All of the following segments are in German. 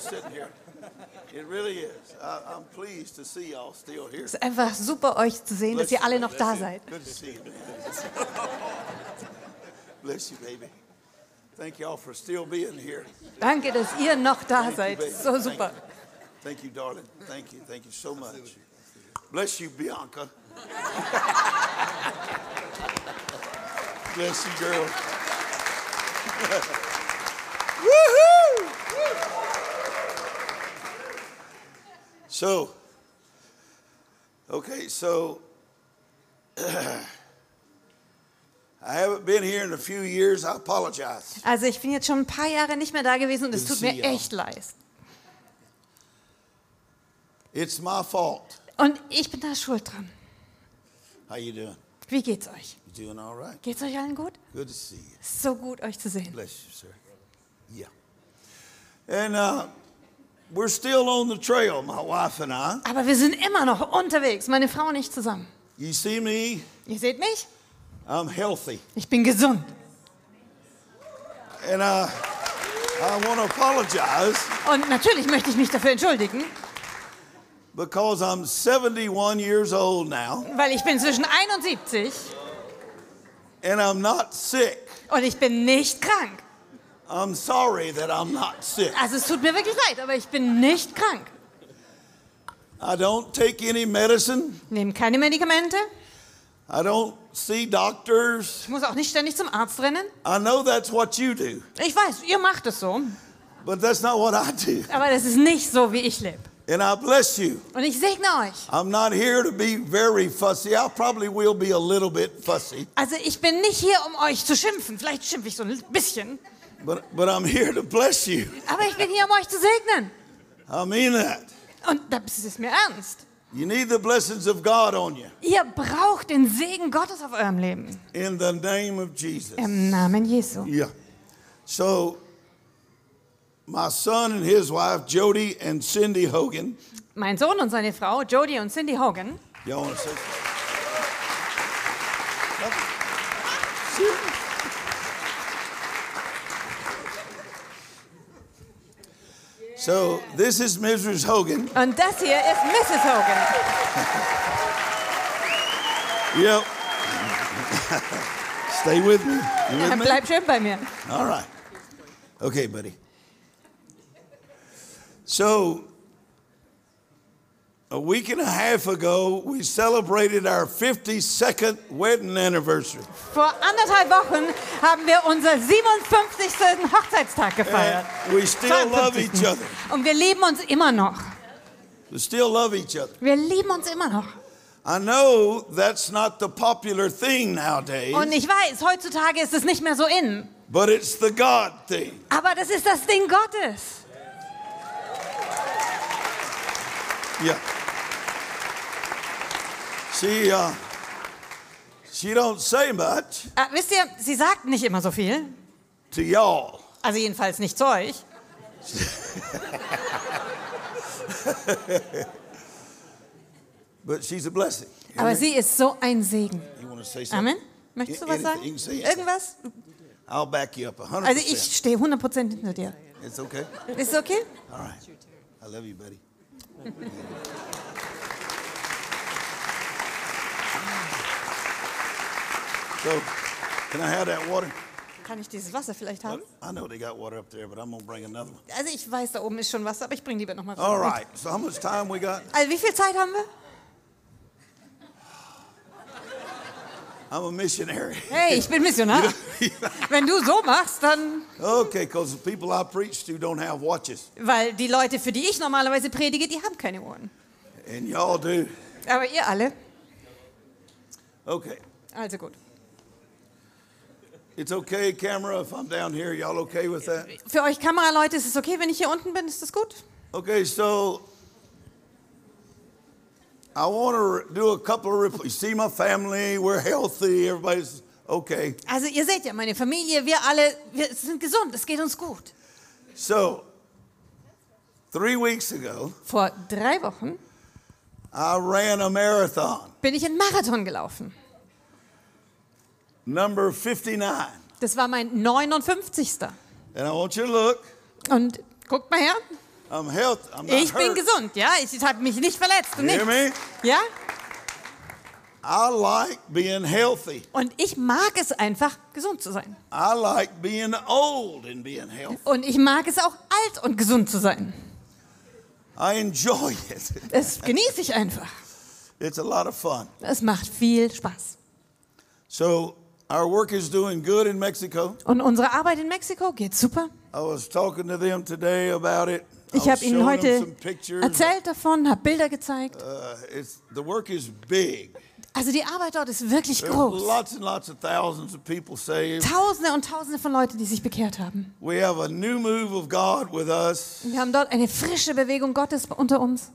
sitting here. It really is. I, I'm pleased to see y'all still here. Es ist einfach super, euch zu sehen, dass ihr alle noch da seid. Good to see you, man. Bless you, baby. Thank y'all for still being here. Danke, dass ihr noch da Thank seid. So Thank super. you. Thank you, darling. Thank you. Thank you so much. Bless you, Bianca. Bless you, girl. Woohoo! So, okay, so I haven't been here in a few years. I apologize. Also ich bin jetzt schon ein paar Jahre nicht mehr da gewesen und es tut mir echt leid. It's my fault. Und ich bin da schuld dran. How you doing? Wie geht's euch? You doing all right? Geht's euch allen gut? Good to see you. So gut, euch zu sehen. Bless you, sir. Yeah. And uh, we're still on the trail, my wife and I. Aber wir sind immer noch unterwegs, meine Frau und ich zusammen. You see me? Ihr seht mich? I'm healthy. Ich bin gesund. And uh, I want to apologize Und natürlich möchte ich mich dafür entschuldigen, because I'm 71 years old now weil ich bin zwischen 71 and I'm not sick. und ich bin nicht krank. I'm sorry that I'm not sick. Also es tut mir wirklich leid, aber ich bin nicht krank. I don't take any medicine. Nehme keine Medikamente. I don't see doctors. Ich muss auch nicht ständig zum Arzt rennen. I know that's what you do, Ich weiß, ihr macht es so, but that's not what I do. aber das ist nicht so, wie ich lebe. And I bless you. Und ich segne euch. I'm not here to be very fussy. I probably will be a little bit fussy, Also ich bin nicht hier, um euch zu schimpfen. Vielleicht schimpfe ich so ein bisschen. But, but I'm here to bless you. Aber ich bin hier, um euch zu segnen. I mean that. Und das ist mir ernst. You need the blessings of God on you Ihr braucht den Segen Gottes auf eurem Leben. in the name of Jesus. Im Namen Jesu. Yeah. So, my son and his wife, Jody and Cindy Hogan, Mein Sohn und seine Frau, Jodie und Cindy Hogan, y'all want to say So, this is Mrs. Hogan. und das hier ist Mrs. Hogan. Yep. Stay with me. You with me? Bleib schön bei mir. All right. Okay, buddy. So, a week and a half ago, we celebrated our 52nd wedding anniversary. Vor anderthalb Wochen haben wir unser 57. Hochzeitstag gefeiert. And we still love each 52.. other. Und wir lieben uns immer noch. We still love each other. Wir lieben uns immer noch. I know that's not the popular thing nowadays, Und ich weiß, heutzutage ist es nicht mehr so in. but it's the God thing. Aber das ist das Ding Gottes. Yeah. She, uh, she don't say much Äh, wisst ihr, sie sagt nicht immer so viel. to y'all. Also jedenfalls nicht zu euch. But she's a blessing. Aber sie ist so ein Segen. You want to say something? Amen? Möchtest du was sagen? Anything, say it. Irgendwas? I'll back you up 100%. Also ich stehe 100% hinter dir. It's okay. Ist okay? All right. I love you, buddy. so, can I have that water? Kann ich dieses Wasser vielleicht haben? I know they got water up there, but I'm gonna bring another one. Also ich weiß, da oben ist schon Wasser, aber ich bringe lieber noch mal All right. So, how much time we got? Also wie viel Zeit haben wir? I'm a missionary. Hey, ich bin Missionar. Wenn du so machst, dann... okay, because the people I preach to don't have watches, Weil die Leute, für die ich normalerweise predige, die haben keine Ohren. and y'all do. Aber ihr alle. Okay. Also gut. It's okay, camera, if I'm down here. Y'all okay with that? Für euch Kameraleute ist es okay, wenn ich hier unten bin? Ist das gut? Okay, so I want to do a couple of. You see my family, we're healthy, everybody's okay. Also ihr seht ja, meine Familie, wir alle, wir sind gesund, es geht uns gut. So, three weeks ago, Vor drei Wochen I ran a marathon, bin ich einen Marathon gelaufen. Number 59. Das war mein 59. And I want you to look. Und guckt mal her, I'm health. I'm not ich bin hurt. gesund, ja. Ich habe mich nicht verletzt und nichts. Ja? I like being healthy. Und ich mag es einfach, gesund zu sein. I like being old and being healthy. Und ich mag es auch, alt und gesund zu sein. I enjoy it. Das genieße ich einfach. It's a lot of fun. Es macht viel Spaß. So our work is doing good in Mexico. Und unsere Arbeit in Mexiko geht super. I was talking to them today about it. Ich habe Ihnen heute erzählt davon, habe Bilder gezeigt. Uh, it's, the work is big. Also die Arbeit dort ist wirklich groß. lots and lots of thousands of people saved. Tausende und Tausende von Leuten, die sich bekehrt haben. We have a new move of God with us. Und wir haben dort eine frische Bewegung Gottes unter uns.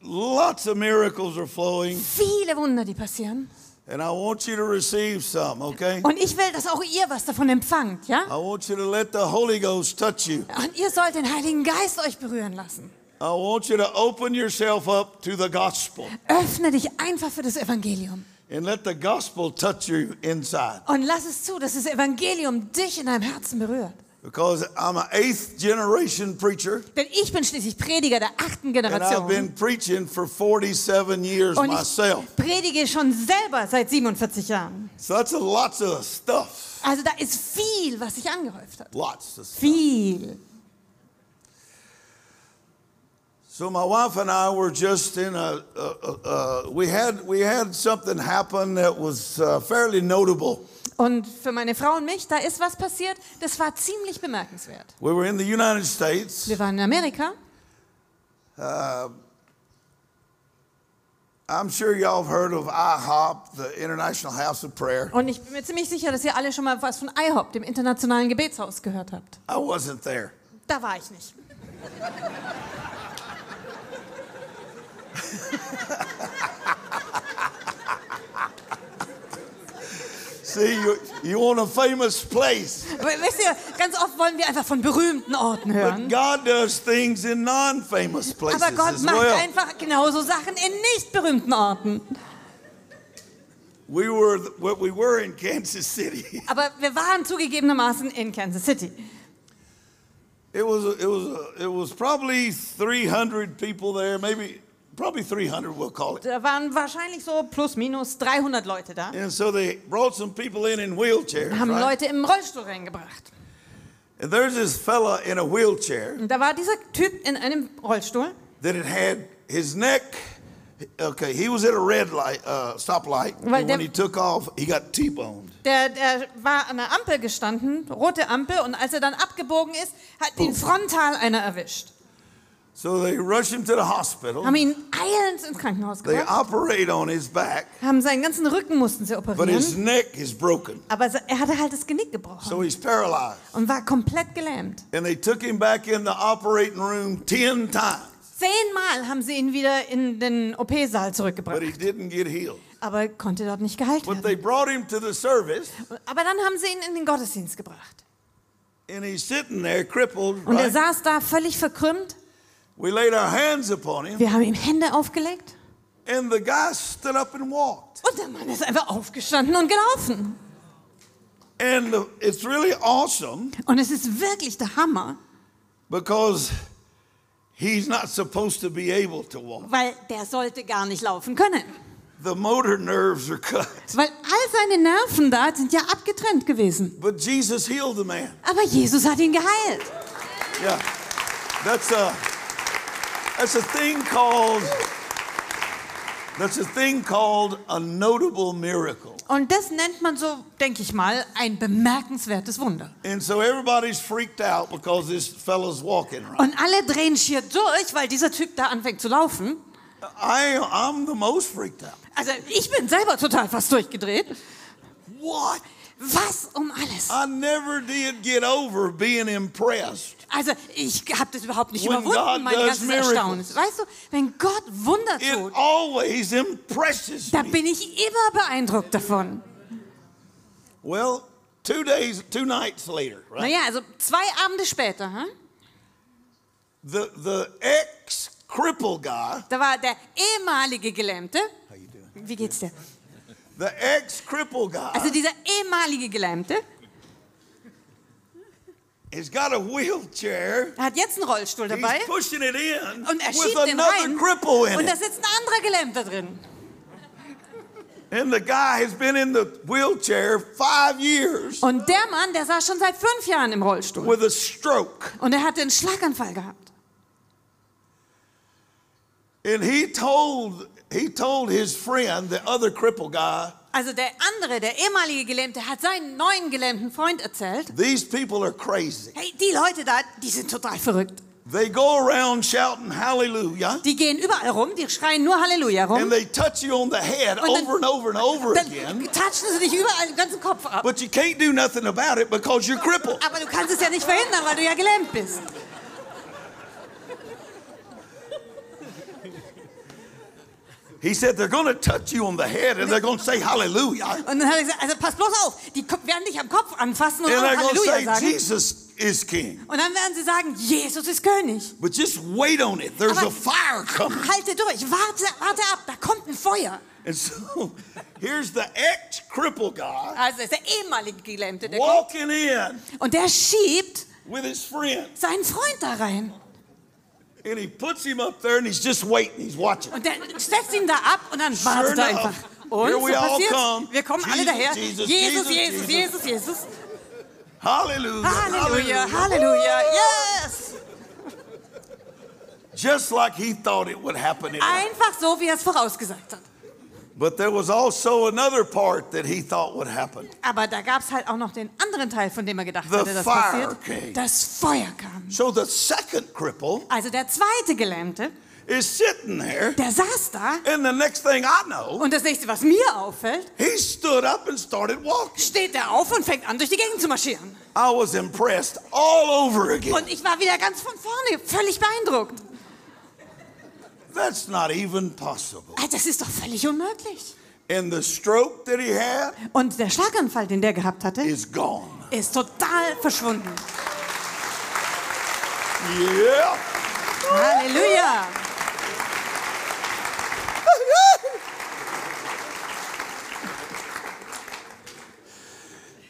Lots of miracles are flowing, Viele Wunder, die passieren. And I want you to receive some, okay? Und ich will, dass auch ihr was davon empfangt, ja? I want you to let the Holy Ghost touch you. Und ihr sollt den Heiligen Geist euch berühren lassen. I want you to open yourself up to the gospel Öffne dich einfach für das Evangelium. and let the gospel touch you inside. Und lass es zu, dass das Evangelium dich in deinem Herzen berührt. Because I'm an eighth generation preacher, Denn ich bin schließlich Prediger der achten Generation. and I've been preaching for 47 years Und myself. ich predige schon selber seit 47 Jahren. So that's a lots of stuff. Also da ist viel, was sich angehäuft hat. Lots of stuff. Viel. So my wife and I were just in a, a, a, a we had we had something happen that was uh, fairly notable. Und für meine Frau und mich, da ist was passiert, das war ziemlich bemerkenswert. We were in the United States. Wir waren in Amerika I'm sure y'all have heard of IHOP, the International House of Prayer. und ich bin mir ziemlich sicher, dass ihr alle schon mal was von IHOP, dem internationalen Gebetshaus, gehört habt. I wasn't there. Da war ich nicht. See, you, you want a famous place. Wisst ihr, ganz oft wollen wir einfach von berühmten Orten But hören. God does things in non-famous places Aber Gott as macht well. einfach genauso Sachen in nicht berühmten Orten. We were what we were in Kansas City. Aber wir waren zugegebenermaßen in Kansas City. It was it was it was probably 300 people there, maybe probably 300 we'll call it. Da waren wahrscheinlich so plus minus 300 Leute da. And so they brought some people in in wheelchairs, Haben right? Leute im Rollstuhl reingebracht. And there's this fella in a wheelchair Und da war dieser Typ in einem Rollstuhl. that had had his neck. Okay, he was at a red light, uh, stoplight, Weil and when he took off, he got T-boned. Der, der war an der Ampel gestanden, rote Ampel, und als er dann abgebogen ist, hat ihn frontal einer erwischt. So they rushed him to the hospital. Haben ihn eilends ins Krankenhaus They gebracht. operate on his back, Haben seinen ganzen Rücken mussten sie but his operieren. neck is broken, Aber se- er hatte halt das Genick gebrochen so he's paralyzed. und war komplett gelähmt. And they took him back in the operating room 10 times, Zehnmal haben sie ihn wieder in den OP-Saal but zurückgebracht. he didn't get healed. Aber er konnte dort nicht geheilt But they werden. brought him to the service, Aber dann haben sie ihn in den Gottesdienst gebracht. and he's sitting there crippled. Und er Right? saß da völlig verkrümmt. Wir haben ihm Hände aufgelegt. and the guy stood up and walked. Und der Mann ist einfach aufgestanden und gelaufen. And uh, it's really awesome Und es ist wirklich der Hammer, because he's not supposed to be able to walk. weil der sollte gar nicht laufen können. The motor nerves are cut. Weil all seine Nerven da sind ja abgetrennt gewesen. But Jesus healed the man. Aber Jesus hat ihn geheilt. Yeah. That's a that's a thing called that's a thing called a notable miracle. Und das nennt man so, denke ich mal, ein bemerkenswertes Wunder. And so everybody's freaked out because this fellow's walking right. Und alle drehen schier durch, weil dieser Typ da anfängt zu laufen. I I'm the most freaked out. Also ich bin selber total fast durchgedreht. What? Was um alles? I never did get over being impressed. Also ich habe das überhaupt nicht When God überwunden, mein does ganzes miracles. Erstaunen. Weißt du, wenn Gott Wunder It tut, always impresses da bin ich immer beeindruckt davon. Well, two days, two nights later, right? Naja, also zwei Abende später, hm? The the ex cripple guy, da war der ehemalige Gelähmte. how you doing? Wie geht's dir? The ex cripple guy Also dieser ehemalige Gelähmte He's got a wheelchair. Er hat jetzt einen Rollstuhl dabei He's pushing it in und er schiebt den rein cripple in und da it. sitzt ein anderer Gelähmter drin. And the guy has been in the wheelchair five years Und der Mann, der saß schon seit fünf Jahren im Rollstuhl with a stroke. und er hatte einen Schlaganfall gehabt. And he told he told his friend, the other cripple guy, Also der andere, der ehemalige Gelähmte, hat seinen neuen gelähmten Freund erzählt, these people are crazy. hey, die Leute da, die sind total verrückt. They go around shouting hallelujah Die gehen überall rum, die schreien nur Halleluja and rum. they touch you on the head Und dann- over and over and over Dann again. touchen sie dich überall den ganzen Kopf ab. But you can't do nothing about it because you're crippled. Aber du kannst es ja nicht verhindern, weil du ja gelähmt bist. He said they're going to touch you on the head and they're going to say hallelujah. Und dann hat er gesagt, also pass bloß auf, die werden dich am Kopf anfassen und And auch they're going to Halleluja say sagen. Jesus is king. Und dann werden sie sagen, Jesus ist König. But just wait on it. There's Aber a fire coming. halte durch, warte, warte ab, da kommt ein Feuer. And so here's the ex cripple guy Also ist der ehemalige Gelähmte, der kommt. walking in Und der schiebt with his friend. seinen Freund da rein. And he puts him up there and he's just waiting. He's watching. Und der setzt ihn da ab und dann Sure wartet er enough, einfach. Und here so passiert's. come. Wir kommen alle Jesus, daher. Jesus, Jesus, Jesus, Jesus, Jesus. Hallelujah. Halleluja, Halleluja. Yes. Just like he thought it would happen. in. Einfach so, wie er es vorausgesagt hat. But there was also another part that he thought would happen. Aber da gab es halt auch noch den anderen Teil, von dem er gedacht The hatte, das fire passiert. came. Das Feuer kam. So the second cripple Also der zweite Gelähmte, is sitting there, der saß da and the next thing I know, und das nächste, was mir auffällt, he stood up and started walking. steht er auf und fängt an, durch die Gegend zu marschieren. I was impressed all over again. Und ich war wieder ganz von vorne, völlig beeindruckt. That's not even possible. Ah, Das ist doch völlig unmöglich. And the stroke that he had Und der Schlaganfall, den der gehabt hatte, is gone. ist total verschwunden. Yeah. Halleluja.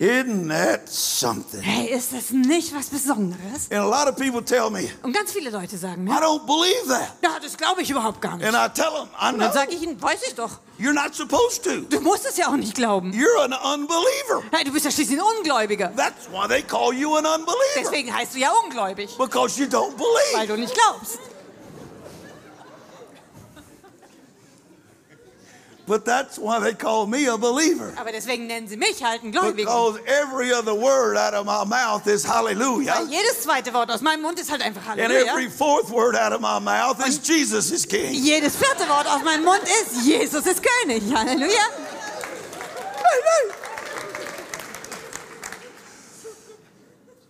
Isn't that something? Hey, ist das nicht was Besonderes? And a lot of people tell me, Und ganz viele Leute sagen I mir, don't believe that. ja, das glaube ich überhaupt gar nicht. And I tell them, I Und dann sage ich ihnen, weiß ich doch. You're not supposed to. Du musst es ja auch nicht glauben. You're an unbeliever. Hey, du bist ja schließlich ein Ungläubiger. That's why they call you an unbeliever. Deswegen heißt du ja ungläubig, Because you don't weil believe. du nicht glaubst. But that's why they call me a believer. Aber deswegen nennen sie mich halt einen Gläubigen. Because every other word out of my mouth is hallelujah. Weil jedes zweite Wort aus meinem Mund ist halt einfach And Halleluja. every fourth word out of my mouth is Jesus is king. Jedes vierte Wort aus meinem Mund ist, Jesus ist König. Halleluja.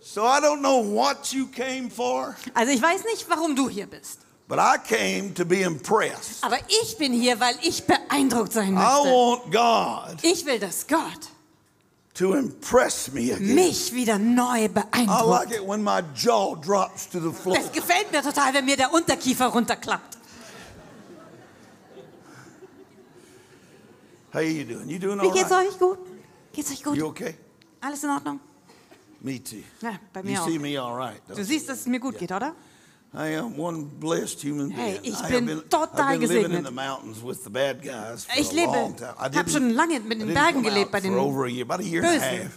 So I don't know what you came for, Also ich weiß nicht, warum du hier bist. But I came to be impressed. Aber ich bin hier, weil ich beeindruckt sein I möchte. want God Ich will, dass Gott to impress me again. mich wieder neu I like beeindruckt. it when my jaw drops to the floor. Das gefällt mir total, wenn mir der Unterkiefer runterklappt. How you doing? You doing Wie geht's right? euch gut? Geht's euch gut? You okay? Alles in Ordnung? Me too. Ja, bei You mir auch. see me all right. Du siehst, dass es mir gut geht, oder? I am one blessed human Hey, being. ich I have bin been, total I've been living in gesegnet. the mountains with the bad guys for Ich lebe, long time. I hab didn't- schon lange mit den Bergen gelebt, bei den for over a year, about a year and a Bösen.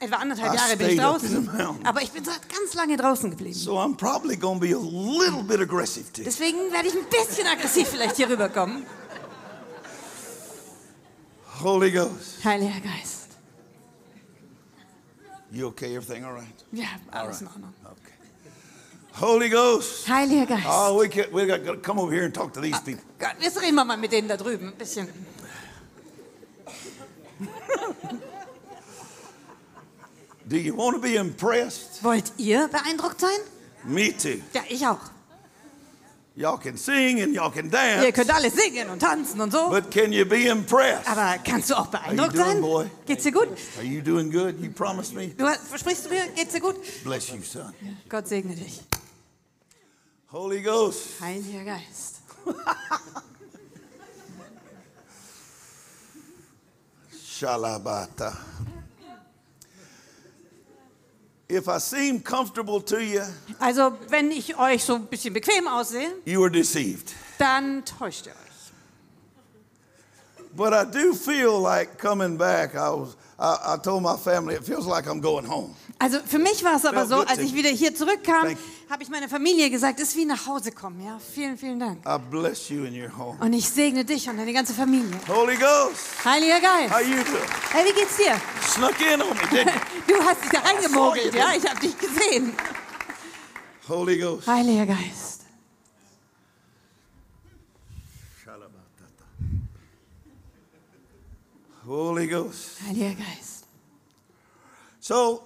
Etwa anderthalb Jahre bin ich in draußen. Aber ich bin seit ganz lange draußen geblieben. So I'm probably going to be a little bit aggressive too. Deswegen werde ich ein bisschen aggressiv vielleicht hier rüberkommen. Holy Ghost. Heiliger Geist. You okay? Everything all right? Ja, All alles in right. Ordnung. Okay. Holy Ghost. Heiliger Geist. Oh, we can, we got to come over here and talk to these people. Gott, jetzt reden wir mal mit denen da drüben ein bisschen. Do you want to be impressed? Wollt ihr beeindruckt sein? Me too. Ja, ich auch. Y'all can sing and y'all can Ihr dance, könnt alle singen und tanzen und so. but can you be impressed? Aber kannst du auch beeindruckt doing, sein? boy? Geht's dir gut? Are you doing good? You promised me? Du versprichst du mir, geht's dir gut? Bless you, son. Gott segne dich. Holy Ghost. Heiliger Geist. Shalabata. If I seem comfortable to you, Also, wenn ich euch so ein bisschen bequem aussehe, you were deceived. dann täuscht ihr euch. But I do feel like coming back. I was. I, I told my family it feels like I'm going home. Also für mich war es aber so, als ich wieder hier zurückkam, habe ich meiner Familie gesagt, es ist wie nach Hause kommen. Ja, vielen, vielen Dank. I bless you in your home. Und ich segne dich und deine ganze Familie. Holy Ghost, Heiliger Geist. how you doing? Hey, wie geht's dir? Snuck in on me? Du hast dich da reingemogelt, ja? Ich habe dich gesehen. Holy Ghost. Heiliger Geist. Holy Ghost. Heiliger Geist. So,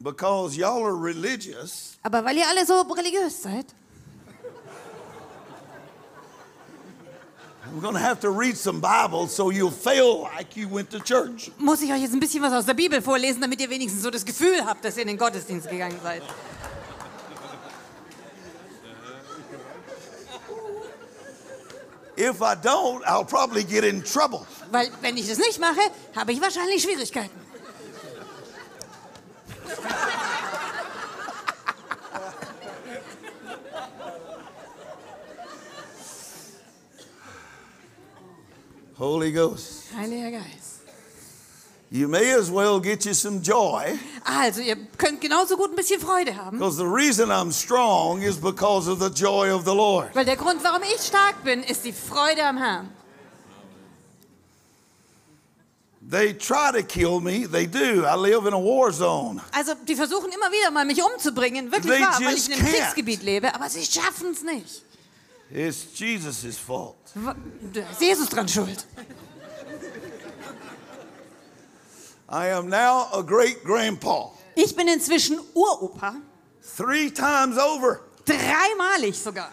because y'all are religious, Aber weil ihr alle so religiös seid, I'm going to have to read some Bible so you'll feel like you went to church. muss ich euch jetzt ein bisschen was aus der Bibel vorlesen, damit ihr wenigstens so das Gefühl habt, dass ihr in den Gottesdienst gegangen seid. If I don't, I'll probably get in trouble. Weil wenn ich das nicht mache, habe ich wahrscheinlich Schwierigkeiten. Holy Ghost. Heiliger Geist. You may as well get you some joy Also, ihr könnt genauso gut ein bisschen Freude haben. because the reason I'm strong is because of the joy of the Lord. Weil der Grund, warum ich stark bin, ist die Freude am Herrn. They try to kill me, they do. I live in a war zone. Also, die versuchen immer wieder mal, mich umzubringen. Wirklich They wahr, weil ich in einem can't. Kriegsgebiet lebe. Aber sie schaffen es nicht. It's Jesus' fault. Da ist Jesus dran schuld. I am now a great grandpa. Ich bin inzwischen Uropa. Three times over. Dreimalig sogar.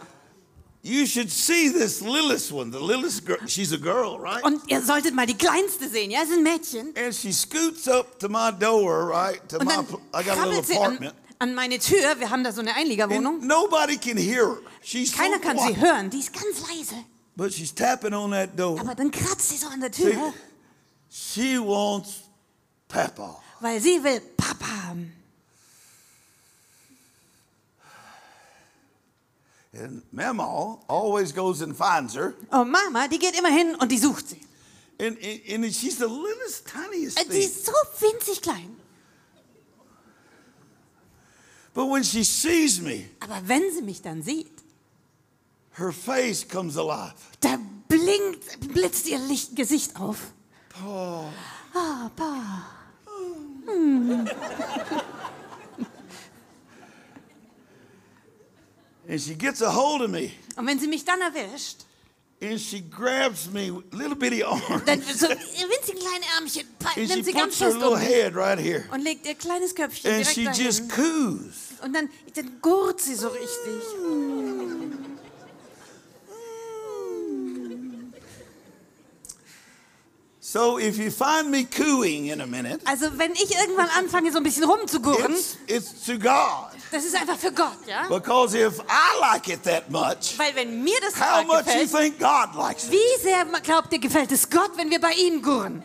You should see this littlest one. The littlest girl, she's a girl, right? Und ihr solltet mal die Kleinste sehen. Ja, ist ein Mädchen. And she scoots up to my door, right? To Und my, I got a little sie an, apartment. an meine Tür. Wir haben da so eine Einliegerwohnung. And nobody can hear her. She's so Keiner kann sie hören. Die ist ganz leise. But she's tapping on that door. Aber dann kratzt sie so an der See, Tür, she wants Papa. weil sie will Papa haben. And Mama always goes and finds her. Und Mama, die geht immer hin und die sucht sie. And, and, and she's the littlest, tiniest Äh, thing. ist so winzig klein. But when she sees me, Aber wenn sie mich dann sieht, her face comes alive. da blinkt, blitzt ihr Licht Gesicht auf. Ah, Pa. And she gets a hold of me. Und wenn sie mich dann erwischt, And she grabs me, little bitty arms. dann so ihr winzig kleine Ärmchen And she nimmt sie ganz puts her fest little um mich head right here. und legt ihr kleines Köpfchen And direkt she dahin. just coos. Und dann, dann gurt sie so richtig. So if you find me cooing in a minute, Also wenn ich irgendwann anfange, so ein bisschen rumzugurren, it's, it's to God. das ist einfach für Gott, ja? Because if I like it that much, Weil wenn mir das how total much you gefällt, think God likes it? wie sehr glaubt ihr, gefällt es Gott, wenn wir bei ihm gurren?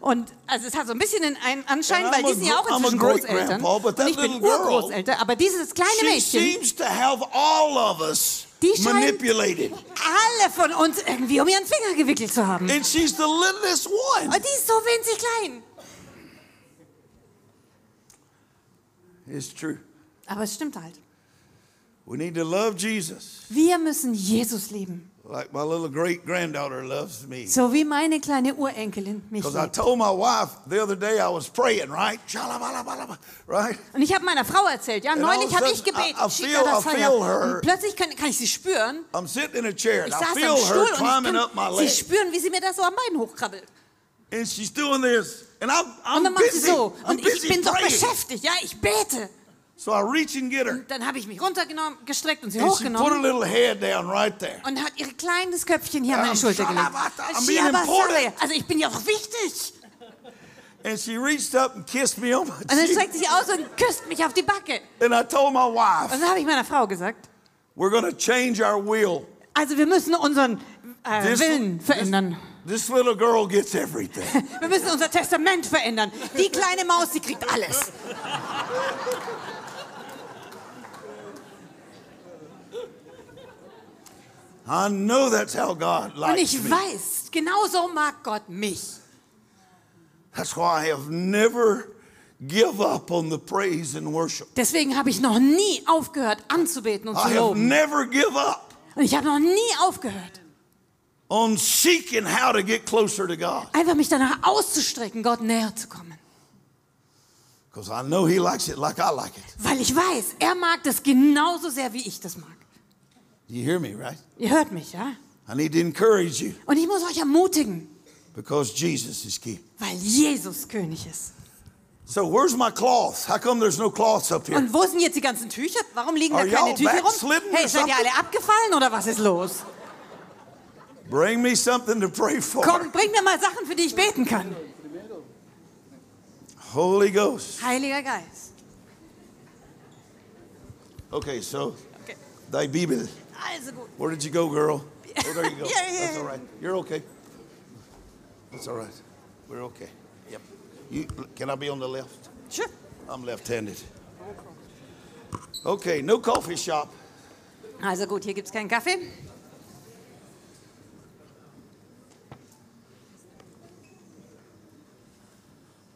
Und also es hat so ein bisschen einen Anschein, weil die sind ja auch gr- I'm a inzwischen Großeltern. grandpa, but that Und ich bin little girl, Urgroßelter, aber dieses kleine Mädchen, seems to have all of us Die scheint- manipulated. alle von uns irgendwie um ihren Finger gewickelt zu haben. And she's the littlest one. Und die ist so winzig klein. It's true. Aber es stimmt halt. We need to love Jesus Wir müssen Jesus lieben. Like my little great granddaughter loves me. So wie meine kleine Urenkelin mich Because I told my wife the other day I was praying, right? Right? Und ich habe meiner Frau erzählt, ja, neulich habe ich gebetet. I- I feel- I feel her. Und plötzlich kann, kann ich sie spüren. I'm sitting in a chair Ich I saß feel am her Stuhl und climbing up my kann sie leg. spüren, wie sie mir das so am Bein hochkrabbelt. And she's doing this. And I'm, Und I'm dann macht sie so. I'm Und ich bin so praying. beschäftigt, ja, ich bete. So I reach and get her. Und dann habe ich mich runtergenommen, gestreckt und sie And she put her hochgenommen little head down right there. und hat ihr kleines Köpfchen hier an meine Schulter gelegt. Shalabata, I'm being Shiabasaya. important. Also ich bin ja auch wichtig. And she reached up and kissed me on my Und dann cheek. streckt sie aus und küsst mich auf die Backe. And I told my Und wife, dann habe ich meiner Frau gesagt, We're going to change our will. Also wir müssen unseren äh, This- Willen verändern. This little girl gets everything. Wir müssen unser Testament verändern. Die kleine Maus, die kriegt alles. I know that's how God Und likes ich weiß, genau so mag Gott mich. That's why I have never give up on the praise and worship. Deswegen habe ich noch nie aufgehört anzubeten und zu loben. never give up Und ich habe noch nie aufgehört, on seeking how to get closer to God. einfach mich danach auszustrecken, Gott näher zu kommen. Because I know He likes it like I like it. Weil ich weiß, er mag das genauso sehr, wie ich das mag. You hear me, right? Ihr hört mich, ja? I need to encourage you Und ich muss euch ermutigen, because Jesus is key. weil Jesus König ist. So where's my cloth? How come there's no cloths up here? Und wo sind jetzt die ganzen Tücher? Warum liegen da Are keine y'all Tücher rum? backslidden Hey, or seid ihr something? alle abgefallen oder was ist los? Bring me something to pray for. Komm, bring mir mal Sachen, für die ich beten kann. Holy Ghost. Heiliger Geist. Okay, so Okay. thy Bibel. Where did you go, girl? Oh, there you go. Yeah, yeah, That's all right. You're okay. That's all right. We're okay. Yep. You, can I be on the left? Sure. I'm left-handed. Okay, no coffee shop. Also gut, hier gibt es keinen Kaffee.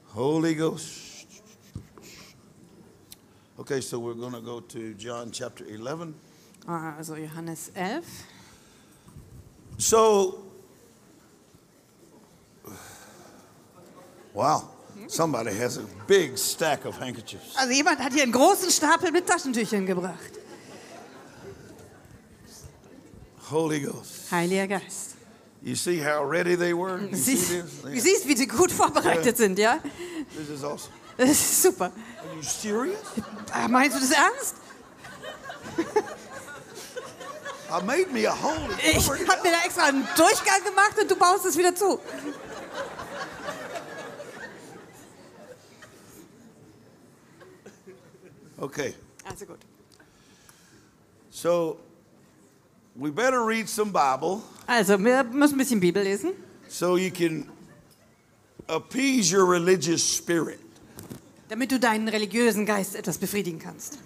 Holy Ghost. Okay, so we're going to go to John chapter 11. Also Johannes 11. So, wow, somebody has a big stack of handkerchiefs. Also jemand hat hier einen großen Stapel mit Taschentüchern gebracht. Holy Ghost. Heiliger Geist. You see how ready they were? You Du see siehst, this? du siehst, wie sie gut vorbereitet sind, ja? This is awesome. Das ist super. Are you serious? Meinst du das ernst? I made me a hole. and Ich habe mir da extra einen Durchgang gemacht und du baust es wieder zu. Okay, Also gut. so we better read some Bible Also, wir müssen ein bisschen Bibel lesen, so you can appease your religious spirit. damit du deinen religiösen Geist etwas befriedigen kannst.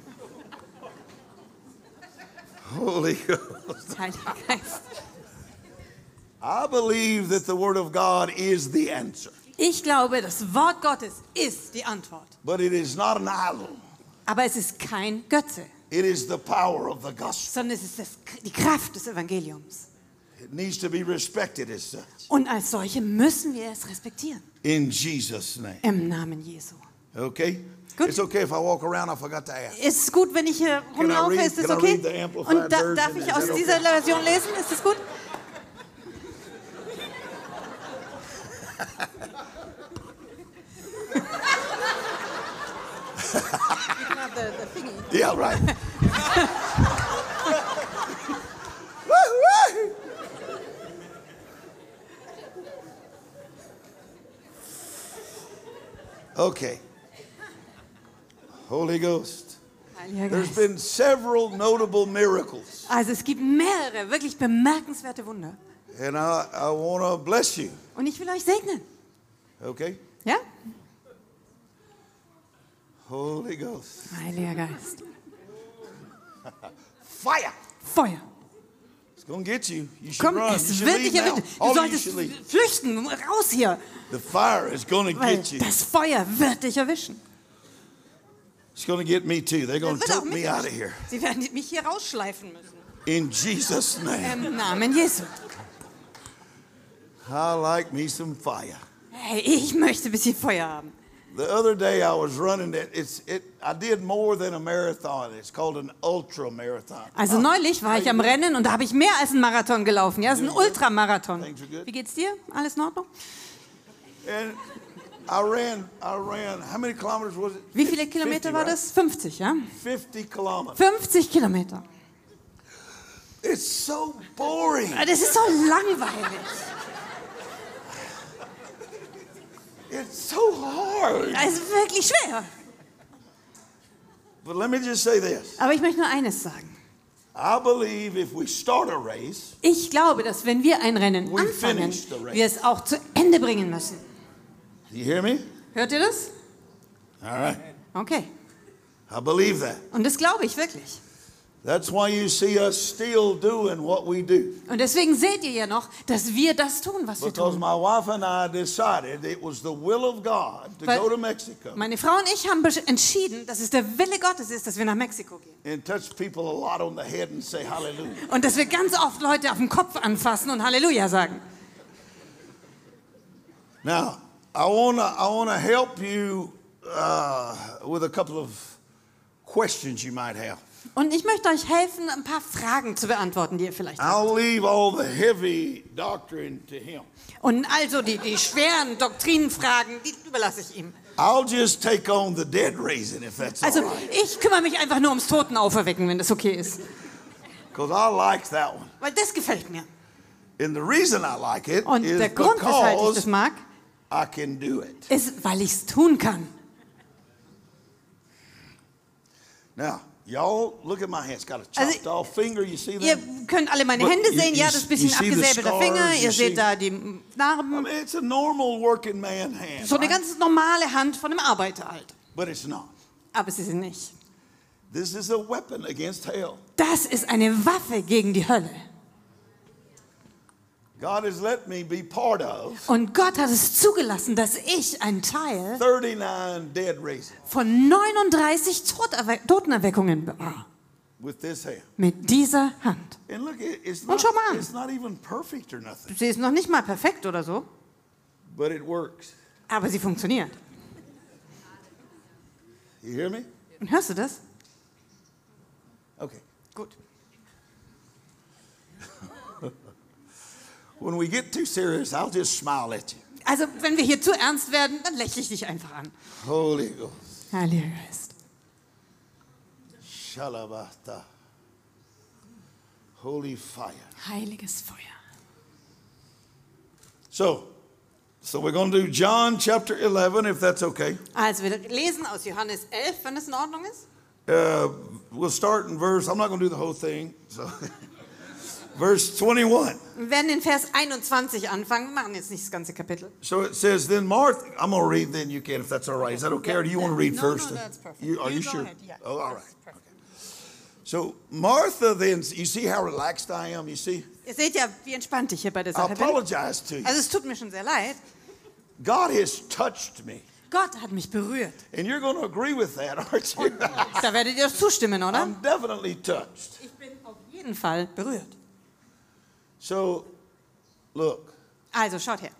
Holy Ghost. Heiliger Geist. I believe that the Word of God is the answer, Ich glaube, das Wort Gottes ist die Antwort. but it is not an idol. Aber es ist kein Götze, It is the power of the gospel. sondern es ist das, die Kraft des Evangeliums. It needs to be respected as such. Und als solche müssen wir es respektieren. In Jesus' name. Im Namen Jesu. Okay? Good. It's okay if I walk around, I forgot to ask. Ist es gut, wenn ich hier rumlaufe? read- Ist es okay? the Und da, darf ich aus dieser okay? Version lesen? Ist das gut? Yeah, right. Woo, woo. Okay. Holy Ghost. There's been several notable miracles, Also es gibt mehrere wirklich bemerkenswerte Wunder. and I, I want to bless you. Und ich will euch segnen. Okay? Ja? Holy Ghost. Heiliger Geist. Fire. Feuer. It's going to get you. You should Komm, run. You es should wird dich erwischen. Du you solltest flüchten. Raus hier. The fire is going to Weil get you. das Feuer wird dich erwischen. It's going to get me too. They're going to mich me out of here. Sie werden mich hier rausschleifen müssen. In Jesus' name. Im Namen Jesu. I like me some fire. Hey, ich möchte ein bisschen Feuer haben. The other day I was running it. It's it. I did more than a marathon. It's called an ultra marathon. Also neulich war ich am Rennen und da habe ich mehr als einen Marathon gelaufen. Ja, es ist ein Ultramarathon. Things are good. Wie geht's dir? Alles in Ordnung? And I ran. I ran. How many kilometers was it? Wie viele 50, Kilometer war right? das? 50, ja? 50 kilometers. 50 Kilometer. It's so boring. Das ist so langweilig. It's so hard. Das ist wirklich schwer. But let me just say this. Aber ich möchte nur eines sagen. I believe if we start a race, Ich glaube, dass wenn wir ein Rennen anfangen, wir es auch zu Ende bringen müssen. You hear me? Hört ihr das? All right. Okay. I believe that. Und das glaube ich wirklich. That's why you see us still doing what we do. Und deswegen seht ihr ja noch, dass wir das tun, was wir Because tun. my wife and I decided it was the will of God to Weil- go to Mexico Meine Frau und ich haben entschieden, dass es der Wille Gottes ist, dass wir nach Mexiko gehen. and touch people a lot on the head and say hallelujah. Und dass wir ganz oft Leute auf den Kopf anfassen und Halleluja sagen. Now, I wanna I wanna help you uh, with a couple of questions you might have. Und ich möchte euch helfen, ein paar Fragen zu beantworten, die ihr vielleicht habt. I'll leave all the heavy doctrine to him. Und also die, die schweren Doktrinenfragen, die überlasse ich ihm. I'll just take on the dead raising if that's Also all right. ich kümmere mich einfach nur ums Totenauferwecken, wenn das okay ist. Because I like that one. Weil das gefällt mir. And the reason I like it Und is der Grund, weshalb ich das mag, I can do it. ist, weil ich es tun kann. Now, y'all look at my hands. Got a Also, chopped off finger. You see Ihr that? könnt alle meine But Hände you- sehen. you Ja, das bisschen abgesäbelter Finger. Ihr see- seht da die I Narben. mean, it's a normal working man hand. So eine right? ganz normale Hand von einem Arbeiter halt. But it's not. Aber sie sind nicht. This is a weapon against hell. Das ist eine Waffe gegen die Hölle. God has let me be part of Und Gott hat es zugelassen, dass ich ein Teil 39 dead von 39 Toterwe Totenerweckungen war. with this hand. Mit dieser Hand. And look, it- it's Und not, schau mal an. it's not even perfect or nothing, Sie ist noch nicht mal perfekt oder so, but it works. aber sie funktioniert. You hear me? Und hörst du das? Okay. Gut. When we get too serious, I'll just smile at you. Also, wenn wir hier zu ernst werden, dann lächle ich dich einfach an. Holy Ghost. Heiliger Geist. Shalabata. Holy fire. Heiliges Feuer. So, so we're going to do John chapter 11, if that's okay. Also, wir lesen aus Johannes 11, wenn es in Ordnung ist. Uh, we'll start in verse, I'm not going to do the whole thing. So, verse 21. Wir werden in Vers 21 anfangen. Wir machen jetzt nicht das ganze Kapitel. So it says, then Martha, I'm going to read, then you can, if that's all right. Is that okay, or do you want to read No, first? no, that's perfect. You, are You you, sure? ahead, yeah. Oh, all right. So Martha then, you see how relaxed I am, you see? Ihr seht ja, wie entspannt ich hier bei der I Sache bin. apologize to you. Also, es tut mir schon sehr leid. God has touched me. Gott hat mich berührt. And you're going to agree with that, aren't you? Da werdet ihr zustimmen, oder? I'm definitely touched. Ich bin auf jeden Fall berührt. So, look, Also, schaut her.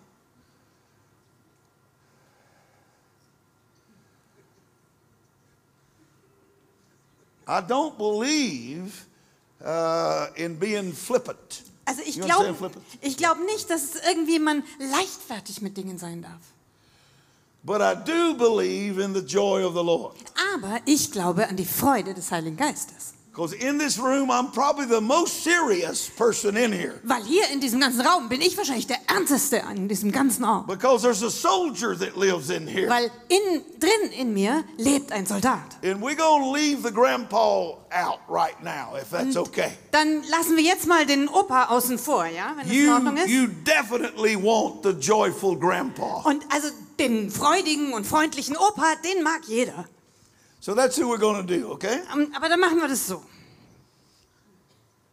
I don't believe uh, in being flippant. Also, ich glaube glaub nicht, dass irgendwie man leichtfertig mit Dingen sein darf. But I do believe in the joy of the Lord. Aber ich glaube an die Freude des Heiligen Geistes. Because in this room, I'm probably the most serious person in here. Weil hier in diesem ganzen Raum bin ich wahrscheinlich der Ernsteste an diesem ganzen Ort. Because there's a soldier that lives in here. Weil innen drin in mir lebt ein Soldat. And we're going to leave the grandpa out right now, if that's okay. Dann lassen wir jetzt mal den Opa außen vor, ja, wenn das in You, Ordnung ist. you definitely want the joyful grandpa. Und also den freudigen und freundlichen Opa, den mag jeder. So that's who we're going to do, okay? Ähm, Aber dann machen wir das so.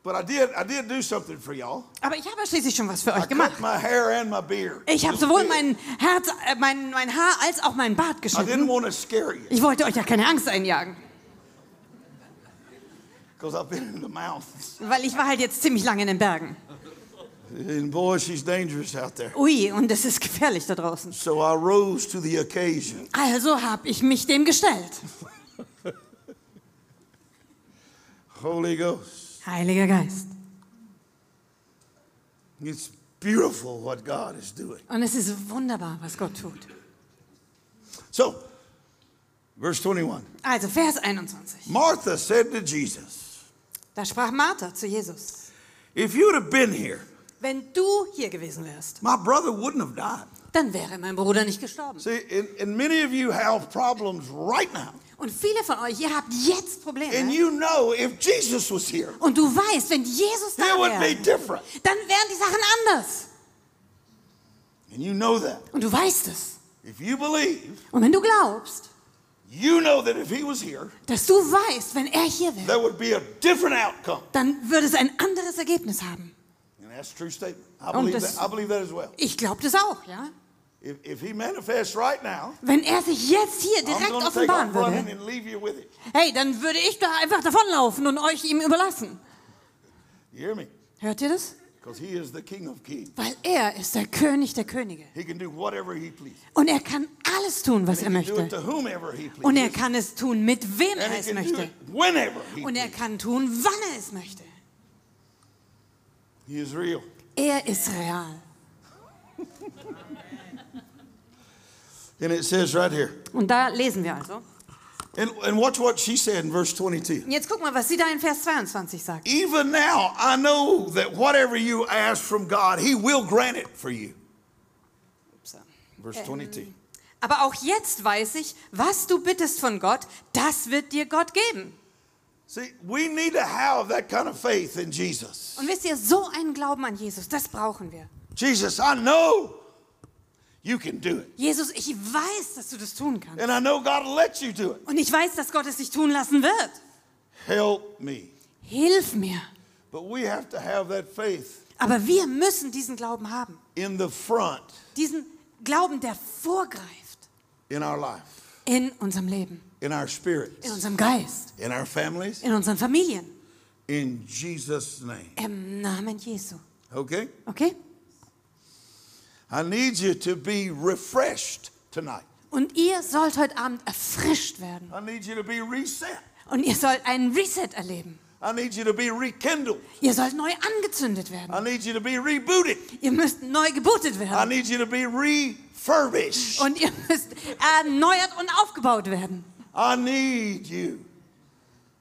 But I did, I did do something for y'all. Aber ich habe ja schließlich schon was für I euch gemacht. my hair and my beard. Ich habe sowohl mein, Herz, äh, mein, mein Haar als auch meinen Bart I didn't geschnitten. want to scare you Ich wollte euch ja keine Angst einjagen, because I've been in the mountains. weil ich war halt jetzt ziemlich lange in den Bergen. And boy, she's dangerous out there. Ui, und es ist gefährlich da draußen. So I rose to the occasion. Also habe ich mich dem gestellt. Holy Ghost. Heiliger Geist. It's beautiful what God is doing. Und es ist wunderbar, was Gott tut. So, verse 21. Also Vers 21. Martha said to Jesus, Da sprach Martha zu Jesus. If you'd have been here, Wenn du hier gewesen wärst, my brother wouldn't have died. dann wäre mein Bruder nicht gestorben. See, and, and many of you have problems right now. Und viele von euch, ihr habt jetzt Probleme. And you know if Jesus was here, Und du weißt, wenn Jesus da it would be wäre, different. dann wären die Sachen anders. And you know that. Und du weißt es. If you believe, Und wenn du glaubst, you know that if he was here, dass du weißt, wenn er hier wäre, there would be a different outcome. dann würde es ein anderes Ergebnis haben. And that's a true statement. I Und believe das- that, I believe that as well. Ich glaube das auch, ja. If, if he manifests right now, Wenn er sich jetzt hier direkt offenbaren würde, hey, dann würde ich da einfach davonlaufen und euch ihm überlassen. You hear me? Hört ihr das? Because he is the King of Kings. Weil er ist der König der Könige. He can do whatever he pleases. Und er kann alles tun, was He er can do it möchte. to whomever he pleases. Und er kann es tun, mit wem and er he es can do möchte. Und er kann tun, wann er es möchte. He is real. Er ist real. And it says right here. Und da lesen wir also. And, and watch what she said in verse 22. Und jetzt guck mal, was sie da in Vers 22 sagt. Even now, I know that whatever you ask from God, He will grant it for you. Verse 22. Aber auch jetzt weiß ich, was du bittest von Gott, das wird dir Gott geben. See, we need to have that kind of faith in Jesus. Und wisst ihr, so einen Glauben an Jesus, das brauchen wir. Jesus, I know you can do it. Jesus, ich weiß, dass du das tun kannst. And I know God will let you do it. Und ich weiß, dass Gott es dich tun lassen wird. Help me. Hilf mir. But we have to have that faith Aber wir müssen diesen Glauben haben. in the front Diesen Glauben, der vorgreift in our life, in unserem Leben, in our in spirits, unserem Geist, in our families, in unseren Familien. in Jesus' name. Im Namen Jesu. Okay? Okay? I need you to be refreshed tonight. Und ihr sollt heute Abend erfrischt werden. I need you to be reset. Und ihr sollt einen Reset erleben. I need you to be rekindled. Ihr sollt neu angezündet werden. I need you to be rebooted. Ihr müsst neu gebootet I werden. need you to be refurbished. Und ihr müsst erneuert und aufgebaut werden. I need you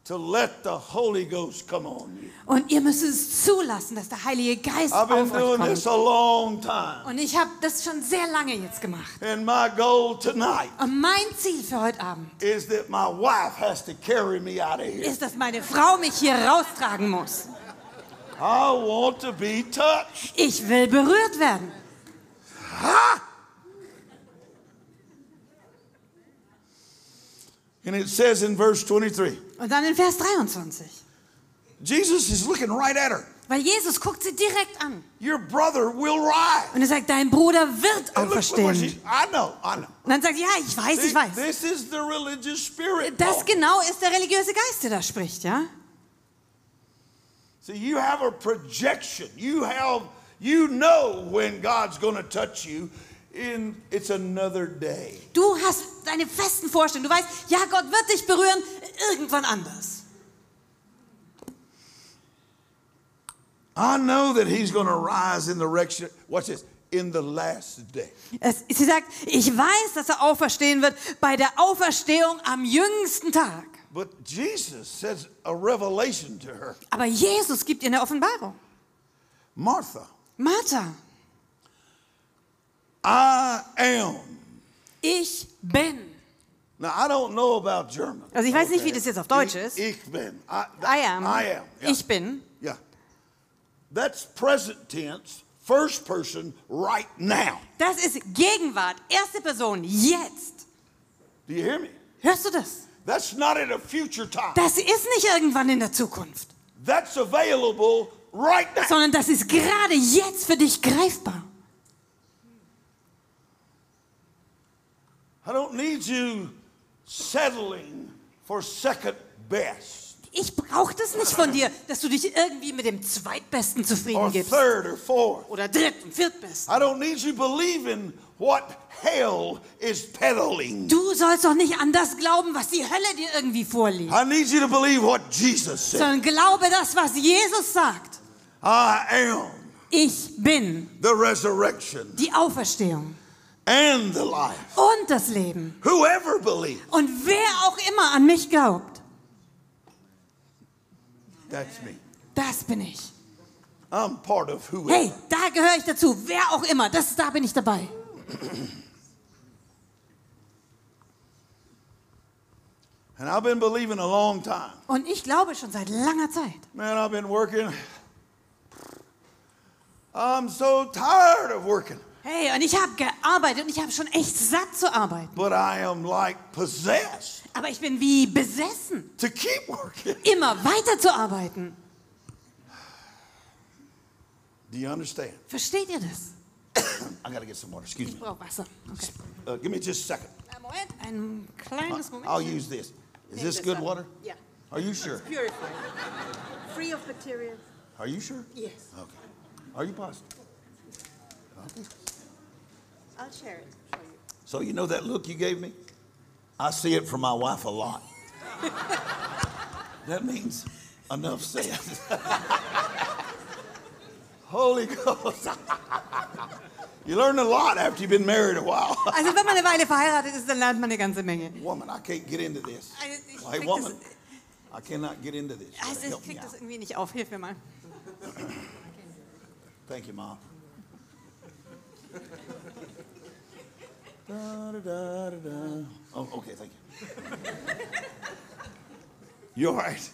to let the Holy Ghost come on you. Und ihr müsst es zulassen, dass der Heilige Geist I've been auf euch doing this kommt. a long time. Und ich habe das schon sehr lange jetzt gemacht. And my goal tonight Und mein Ziel für heute Abend is that my wife has to carry me out of here. ist, dass meine Frau mich hier raustragen muss. I want to be touched. Ich will berührt werden. Ha! And it says in verse 23, Und dann in Vers 23. Jesus is looking right at her. Weil Jesus guckt sie direkt an. Your brother will rise. Und er sagt, dein Bruder wird auferstehen. I know, I know. Und dann sagt ja, ich weiß, ich weiß. This is the religious spirit. Das genau ist der religiöse Geist, der da spricht, ja? See, you have a projection. You have, you know when God's going to touch you. In it's another day. Du hast deine festen Vorstellungen. Du weißt, ja, Gott wird dich berühren, irgendwann anders. I know that He's going to rise in the resurrection. Watch this. In the last day. Es, sie sagt, ich weiß, dass er auferstehen wird bei der Auferstehung am jüngsten Tag. But Jesus says a revelation to her. Aber Jesus gibt ihr eine Offenbarung. Martha, Martha, I am. ich bin. Now I don't know about German. Also ich weiß nicht, wie das jetzt auf Deutsch ich, ist. Ich bin. I, I am. I am. Yeah. Ich bin. Yeah. That's present tense, first person, right now. Das ist Gegenwart, erste Person, jetzt. Do you hear me? Hörst du das? That's not at a future time. Das ist nicht irgendwann in der Zukunft, That's available right now. sondern das ist gerade jetzt für dich greifbar. I don't need you settling for second best Ich brauche das nicht von dir, dass du dich irgendwie mit dem Zweitbesten zufrieden gibst. Oder Dritt- und Viertbesten. Du sollst doch nicht an das glauben, was die Hölle dir irgendwie vorliegt, I need you to believe what Jesus said. sondern glaube das, was Jesus sagt. I am Ich bin the resurrection die Auferstehung and the life. und das Leben. Whoever believes, Und wer auch immer an mich glaubt, that's me. das bin ich. I'm part of whoever. Hey, da gehöre ich dazu. Wer auch immer, das, da bin ich dabei. And I've been believing a long time. Und ich glaube schon seit langer Zeit. Man, I've been working. I'm so tired of working, Hey, und ich habe gearbeitet und ich habe schon echt satt zu arbeiten. but I am like possessed Aber ich bin wie besessen, to keep working. immer weiter zu arbeiten. Do you understand? Versteht ihr das? I got to get some water. Excuse Ich me. brauche Wasser. Okay. Uh, give me just a second. Einen Moment, ein kleines Moment. I'll use this. Is this good water? Yeah. Are you sure? Purified. Free of bacteria. Are you sure? Yes. Okay. Are you positive? Okay. I'll share it for you. So you know that look you gave me? I see it from my wife a lot. that means enough said. Holy Ghost. you learn a lot after you've been married a while. Also wenn man eine Weile verheiratet ist, dann lernt man eine ganze Menge. woman, I can't get into this. Also Hey, woman, das, I cannot get into this. Ah, also help ich krieg das irgendwie nicht auf. Hilf mir mal. Thank you, Mom. Da, da, da, da, da. Oh, okay, thank you. You all right?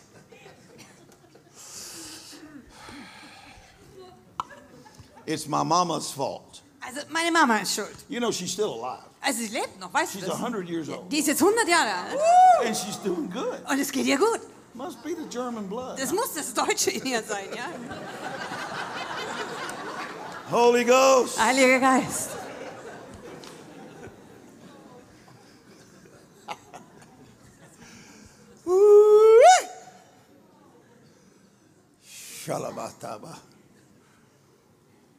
It's my mama's fault. Also meine Mama ist schuld. You know she's still alive. Also sie lebt noch, weißt She's du das? 100 years old. Die ist jetzt 100 Jahre alt. And she's doing good. Und es geht ihr gut. Must be the German blood. Das muss das Deutsche in ihr sein, ja? Holy Ghost. Heiliger Geist. Shalabataba.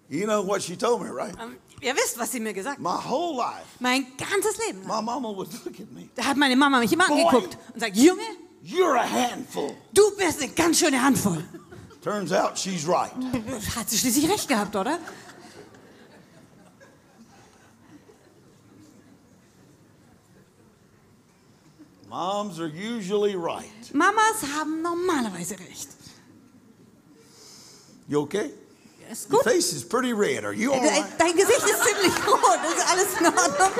You know what she told me, right? Ähm, Ihr wisst, was sie mir gesagt hat. My whole life, Mein ganzes Leben. my mama would look at me. Da hat meine Mama mich immer Boy. angeguckt und sagt, Junge, You're a handful. du bist eine ganz schöne Handvoll. Turns out she's right. Hat sie schließlich recht gehabt, oder? Moms are usually right. Mamas haben normalerweise recht. You okay? Ist Your face is pretty red. Are you all right? Dein Gesicht ist ziemlich rot. Ist alles in Ordnung?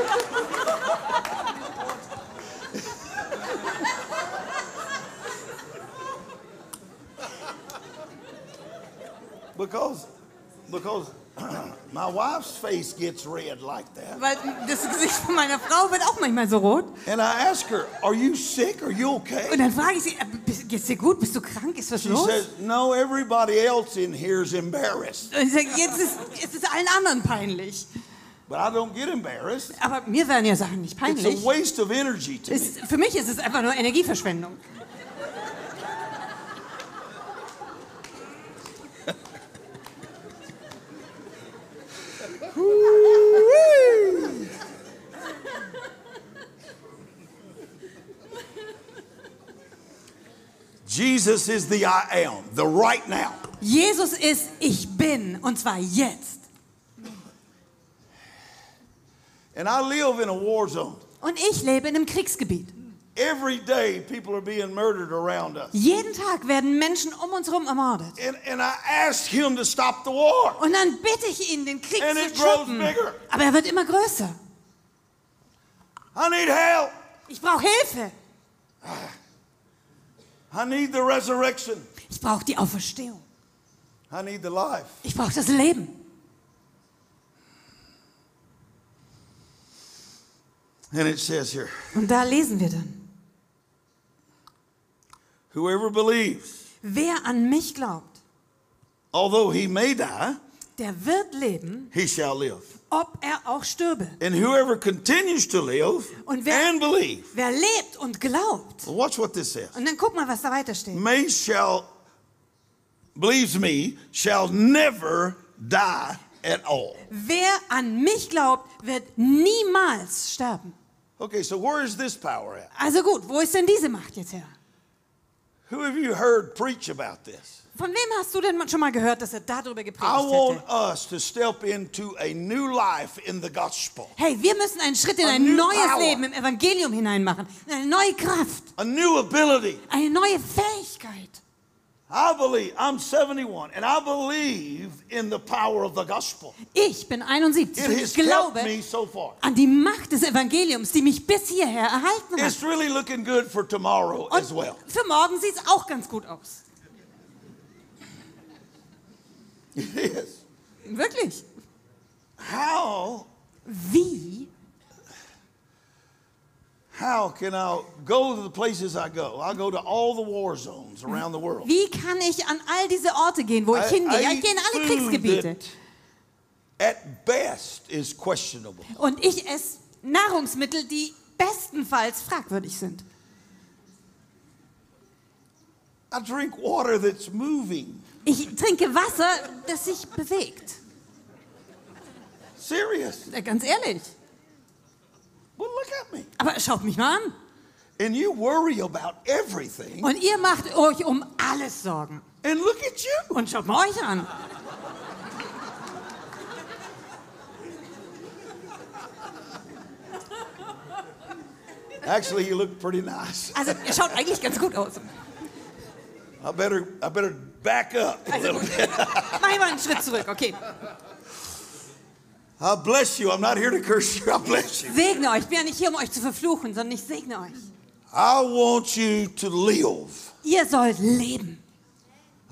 Because, because my wife's face gets red like that. Weil das Gesicht von meiner Frau wird auch manchmal so rot. And I ask her, Are you sick? Are you okay? Und dann frage ich sie, äh, geht's dir gut? Bist du krank? Ist was She los? says, No, everybody else in here is embarrassed. Und ich sage, jetzt ist, jetzt ist allen anderen peinlich. But I don't get embarrassed. Aber mir werden ja Sachen nicht It's peinlich. a waste of energy to me. Es, für mich ist es einfach nur Energieverschwendung. Jesus is the I am, the right now. Jesus ist Ich Bin. Und zwar jetzt. And I live in a war zone. Und ich lebe in einem Kriegsgebiet. Every day, people are being murdered around us. Jeden Tag werden Menschen um uns herum ermordet. And, and I ask him to stop the war. Und dann bitte ich ihn, den Krieg And zu it grows stoppen. bigger. Aber er wird immer größer. I need help. Ich brauche Hilfe. I need the resurrection. Ich brauche die Auferstehung. I need the life. Ich brauche das Leben. And it says here Und da lesen wir dann. Whoever believes, Wer an mich glaubt, although he may die, der wird leben, he shall live. ob er auch stürbe. And whoever continues to live Und wer- and believe, Wer lebt und glaubt. well, watch what this says. Und dann guck mal, was da weiter steht. May shall, believes me, shall never die at all. Wer an mich glaubt, wird niemals sterben. Okay, so where is this power at? Also gut, wo ist denn diese Macht jetzt her? Who have you heard preach about this? Von wem hast du denn schon mal gehört, dass er darüber I gepredigt want hätte? us to step into a new life in the gospel, Hey, wir müssen einen Schritt in A ein new neues power. Leben im Evangelium hineinmachen. In eine neue Kraft, a new ability. eine neue Fähigkeit. I believe, I'm 71, and I believe in the power of the gospel. Ich bin 71 It und ich glaube so an die Macht des Evangeliums, die mich bis hierher erhalten hat. It's really looking good for tomorrow Und as well. für morgen sieht es auch ganz gut aus. It is. Wirklich. How, Wie? How can I go to the places I go? I go to all the war zones around the world. Wie kann ich an all diese Orte gehen, wo ich hingehe? Ich gehe in alle Kriegsgebiete. at best is questionable. Und ich esse Nahrungsmittel, die bestenfalls fragwürdig sind. I drink water that's moving. Ich trinke Wasser, das sich bewegt. Serious. Ganz ehrlich. Well, look at me. Aber schaut mich mal an. And you worry about everything. Und ihr macht euch um alles Sorgen. And look at you. Und schaut mal euch an. Actually, you look pretty nice. Also, ihr schaut eigentlich ganz gut aus. I better, I better back up a Also, little bit. mach mal einen Schritt zurück, okay. I bless you. I'm not here to curse you. I bless you. Segne euch. Ich bin ja nicht hier, um euch zu verfluchen, sondern ich segne euch. I want you to live. Ihr sollt leben.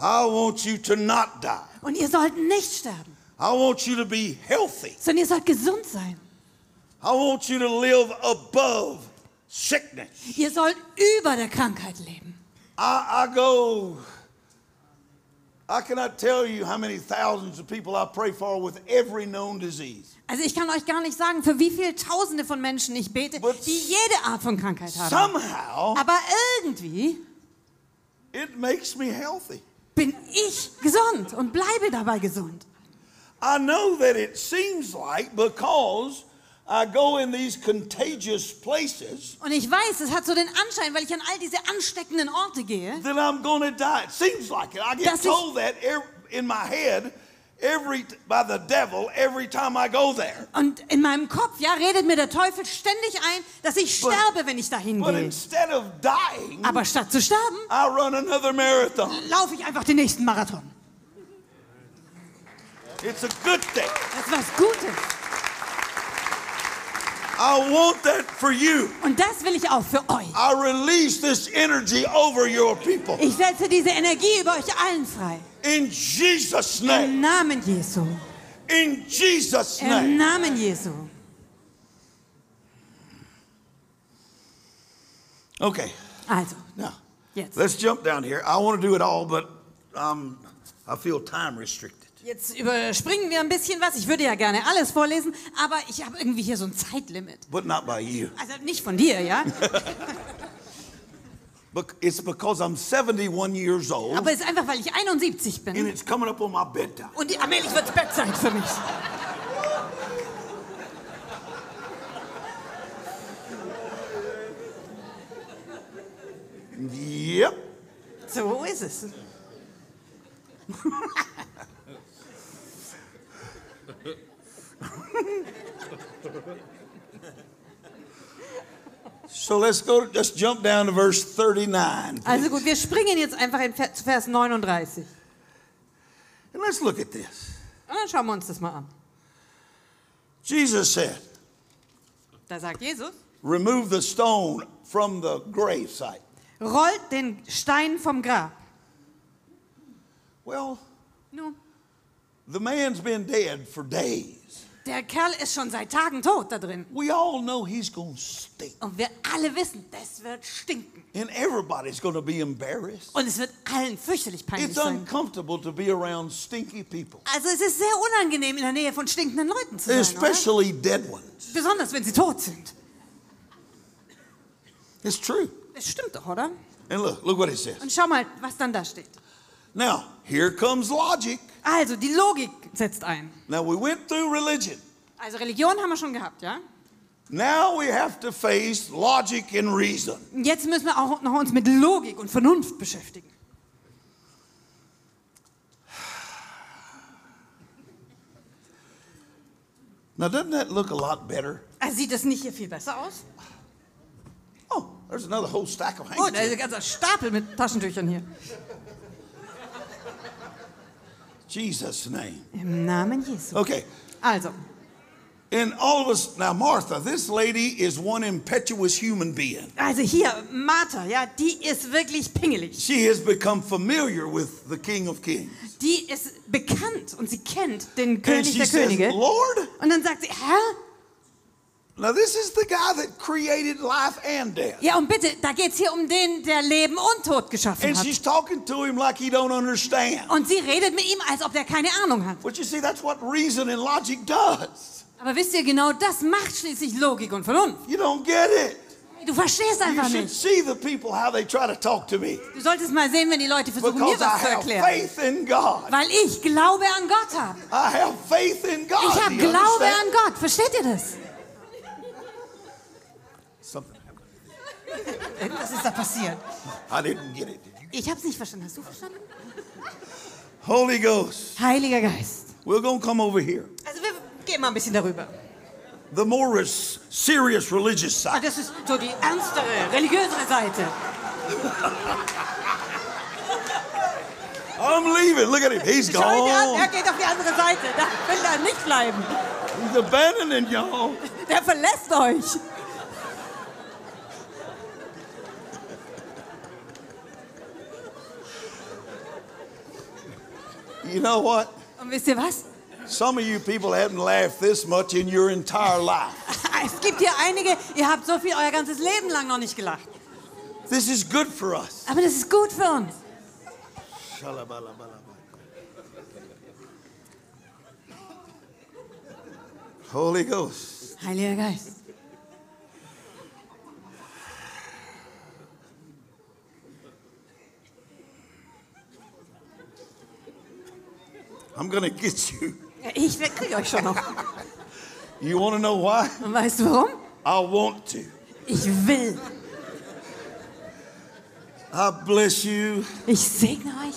I want you to not die. Und ihr sollt nicht sterben, I want you to be healthy. sondern ihr sollt gesund sein. I want you to live above sickness. Ihr sollt über der Krankheit leben. I, I go, I cannot tell you how many thousands of people I pray for with every known disease. Also ich kann euch gar nicht sagen, für wie viele Tausende von Menschen ich bete, But die jede Art von Krankheit haben. Somehow, Aber irgendwie it makes me healthy. bin ich gesund und bleibe dabei gesund. I know that it seems like because I go in these contagious places Und ich weiß, es hat so den Anschein, weil ich an all diese ansteckenden Orte gehe, that I'm going to die. It seems like it. I get told that in my head every by the devil every time I go there. Und in meinem Kopf, ja, redet mir der Teufel ständig ein, dass ich But- sterbe, wenn ich dahin But gehe. instead of dying, Aber statt zu sterben, I run another marathon. laufe ich einfach den nächsten Marathon. It's a good thing. Das ist was Gutes. I want that for you. Und das will ich auch für euch. I release this energy over your people. Ich setze diese Energie über euch allen frei. In Jesus' name. Im Namen Jesu. In Jesus' name. Im name. Namen Jesu. Okay, Also, now jetzt. let's jump down here. I want to do it all, but um, I feel time restricted. Jetzt überspringen wir ein bisschen was. Ich würde ja gerne alles vorlesen, aber ich habe irgendwie hier so ein Zeitlimit. But not by you. Also nicht von dir, ja? It's because I'm 71 years old Aber es ist einfach, weil ich 71 and bin. it's coming up on my bedtime. Und die- allmählich wird es Bettzeit für mich. Yep. So ist es. So let's go. Let's jump down to verse 39. Also gut, wir springen jetzt einfach in Vers- Vers 39. And let's look at this. Und dann schauen wir uns das mal an. Jesus said, Da sagt Jesus, Remove the stone from the gravesite. rollt den Stein vom Grab. Well, Nun, the man's been dead for days. der Kerl ist schon seit Tagen tot da drin. We all know he's going to stink. Und wir alle wissen, das wird stinken. And everybody's going to be embarrassed. Und es wird allen fürchterlich peinlich It's sein. uncomfortable to be around stinky people, Also es ist sehr unangenehm, in der Nähe von stinkenden Leuten zu sein. Oder? especially dead ones. Besonders, wenn sie tot sind. It's true. Das stimmt doch, oder? And look, look what it says. Und schau mal, was dann da steht. Now, here comes logic. Also, die Logik setzt ein. Now, we went through religion. Also Religion haben wir schon gehabt, ja? Now we have to face logic and reason. Jetzt müssen wir auch noch uns mit Logik und Vernunft beschäftigen. Now, doesn't that look a lot better? Also sieht das nicht hier viel besser aus? Oh, there's another whole stack of Oh, da ist handkerchiefs. ein ganzer Stapel mit Taschentüchern hier. Jesus' name. Im Namen Jesu. Okay. Also, And all of us, now Martha, this lady is one impetuous human being. also hier, Martha, ja, die ist wirklich pingelig. She has become familiar with the King of Kings. Die ist bekannt und sie kennt den König der says, Könige. Lord, Und dann sagt sie, Herr? Now this is the guy that created life and death. Ja, und bitte, da geht's hier um den, der Leben und Tod geschaffen And hat. she's talking to him like he don't understand. Und sie redet mit ihm, als ob der keine Ahnung hat. But you see, that's what reason and logic does. Aber wisst ihr, genau das macht schließlich Logik und Vernunft. You don't get it. Du verstehst einfach nicht. see the people how they try to talk to me. Du solltest mal sehen, wenn die Leute versuchen, mir Because I was zu have erklären. faith in God. Weil ich Glaube an Gott habe. I have faith in God. Ich habe Glaube understand? an Gott. Versteht ihr das? Something happened. Was ist da passiert? I didn't get it. Ich habe es nicht verstanden. Hast du verstanden? Holy Ghost. Heiliger Geist. We're to come over here. Also wir gehen mal ein bisschen darüber. The more serious religious Ah, side. Das ist so die ernstere, religiösere Seite. I'm leaving. Look at him. He's an, er gone. geht auf die andere Seite. Da will er nicht bleiben. He's abandoning y'all. Der verlässt euch. You know what? Und wisst ihr was? Some of you people haven't laughed this much in your entire life. Es gibt hier einige, ihr habt so viel euer ganzes Leben lang noch nicht gelacht. This is good for us. Aber das ist gut für uns. Holy Ghost. Heiliger Geist. I'm going to get you. Ich kriege euch schon noch. You want to know why? Weißt du warum? I want to. Ich will. I bless you. Ich segne euch.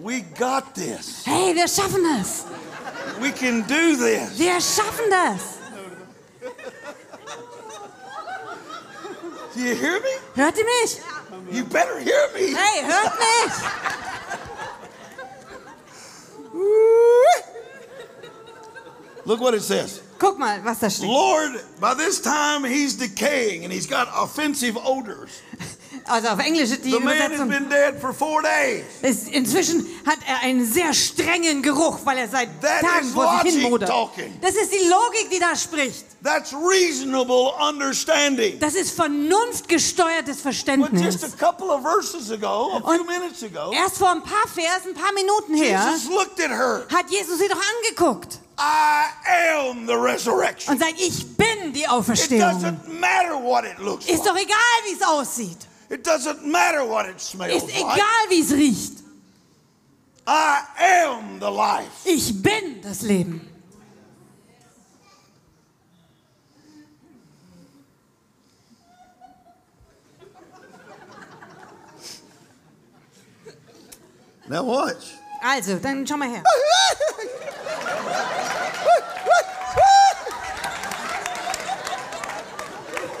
We got this. Hey, wir schaffen das. We can do this. Wir schaffen das. Do you hear me? Hört ihr mich? You better hear me. Hey, hört mich. Look what it says. Guck mal, was da steht. Lord, by this time he's decaying and he's got offensive odors. Also auf Englisch die The man has Übersetzung. been dead for four days. Ist, inzwischen hat er einen sehr strengen Geruch, weil er seit That Tagen vor sich. Das ist die Logik, die da spricht. That's reasonable understanding. Das ist vernunftgesteuertes But just Verständnis. a couple of verses ago, a few minutes ago, erst vor ein paar Versen, ein paar Minuten her, Jesus looked at her. hat Jesus sie doch angeguckt I am the resurrection. und sagt, ich bin die It Auferstehung. doesn't matter what it looks Ist like. doch egal, wie es aussieht. It doesn't matter what it smells Ist like. egal, wie es riecht. I am the life. Ich bin das Leben. Now watch. Also, dann schau mal her.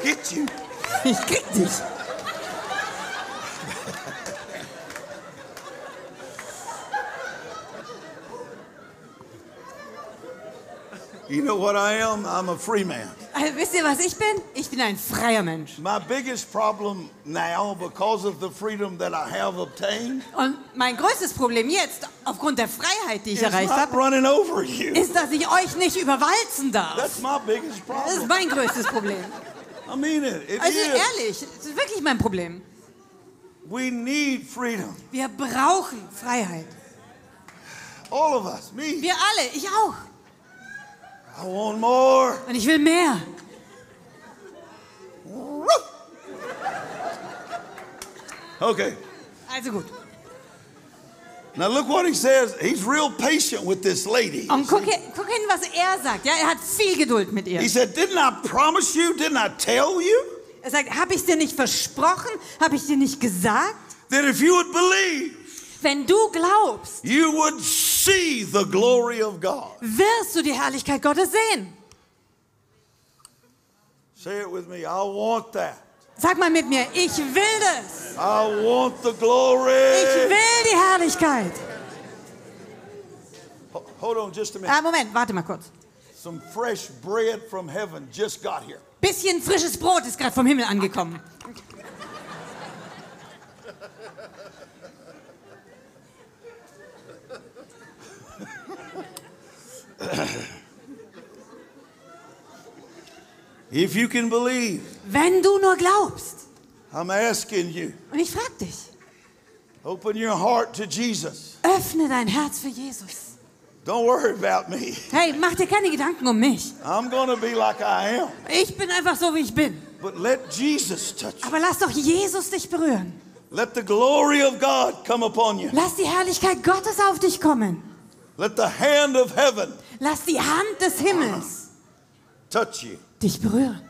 Get you. Ich krieg dich. You know what I am? I'm a free man. Also, wisst ihr, was ich bin? Ich bin ein freier Mensch. My biggest problem now, because of the freedom that I have obtained, Und mein größtes Problem jetzt, aufgrund der Freiheit, die ich erreicht habe, ist, dass ich euch nicht überwalzen darf. That's my biggest Das ist problem. mein größtes Problem. I mean it. It Also is. ehrlich, das ist wirklich mein Problem. We need freedom. Wir brauchen Freiheit. All of us. Me. Wir alle, ich auch. I want more. Und ich will mehr. Okay. Also gut. Now look what he says. He's real patient with this lady. Und guck, guck hin, was er sagt. Ja, er hat viel Geduld mit ihr. He said, Didn't I promise you? Didn't I tell you? Er sagt, habe ich dir nicht versprochen? Habe ich dir nicht gesagt? That if you would believe, Wenn du glaubst, you would see the glory of God. wirst du die Herrlichkeit Gottes sehen. Say it with me. I want that. Sag mal mit mir, ich will das. I want the Ich glory. will die Herrlichkeit. Hold on just a minute. Ah, Moment, warte mal kurz. Some fresh bread from heaven just got here. Bisschen frisches Brot ist gerade vom Himmel angekommen. If you can believe, Wenn du nur glaubst. I'm asking you, Und ich frag dich, open your heart to Jesus. öffne dein Herz für Jesus. Don't worry about me. Hey, mach dir keine Gedanken um mich. I'm to be like I am. Ich bin einfach so, wie ich bin. But let Jesus touch you. Aber lass doch Jesus dich berühren. Let the glory of God come upon you. Lass die Herrlichkeit Gottes auf dich kommen. Let the hand of heaven Lass die Hand des Himmels touch you. dich berühren.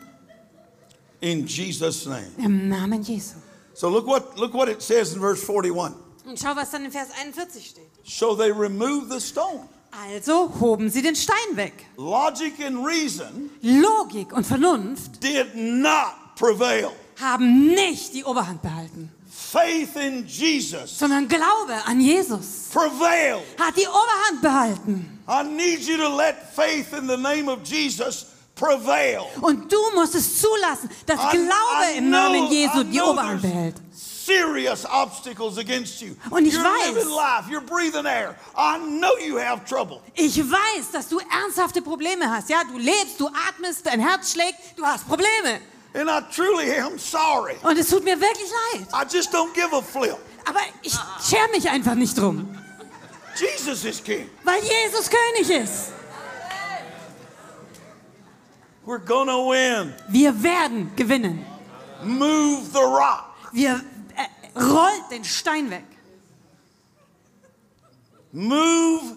In Jesus' name. Im Namen Jesu. So look what look what it says in verse 41. Und schau, was dann in Vers 41 steht. So they removed the stone. Also hoben sie den Stein weg. Logic and reason Logik und Vernunft did not prevail. haben nicht die Oberhand behalten, Faith in Jesus sondern Glaube an Jesus prevailed. hat die Oberhand behalten. I need you to let faith in the name of Jesus prevail. Und du musst es zulassen, dass I- Glaube I im Namen know- Jesu I die Oberhand behält. Serious obstacles against you. Und ich you're weiß- living life, you're breathing air. I know you have trouble. Ich weiß, dass du ernsthafte Probleme hast. Ja, du lebst, du atmest, dein Herz schlägt, du hast Probleme. And I truly am sorry. Und es tut mir wirklich leid. I just don't give a flip. Aber ich scher mich einfach nicht drum, Jesus is king. weil Jesus König ist. We're gonna win. Wir werden gewinnen. Move the rock. Wir äh, rollt den Stein weg. Move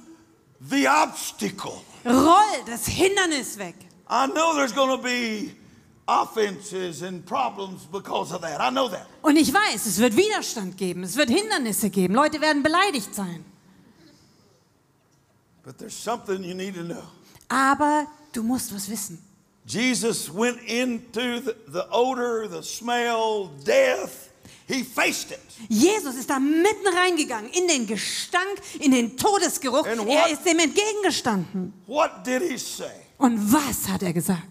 the obstacle. Roll das Hindernis weg. I know there's gonna be offenses and problems because of that. I know that. Und ich weiß, es wird Widerstand geben, es wird Hindernisse geben. Leute werden beleidigt sein. But there's something you need to know. Aber du musst was wissen. Jesus went into the, the odor, the smell, death. He faced it. Jesus ist da mitten reingegangen in den Gestank, in den Todesgeruch. What- Er ist dem entgegengestanden. What did he say? Und was hat er gesagt?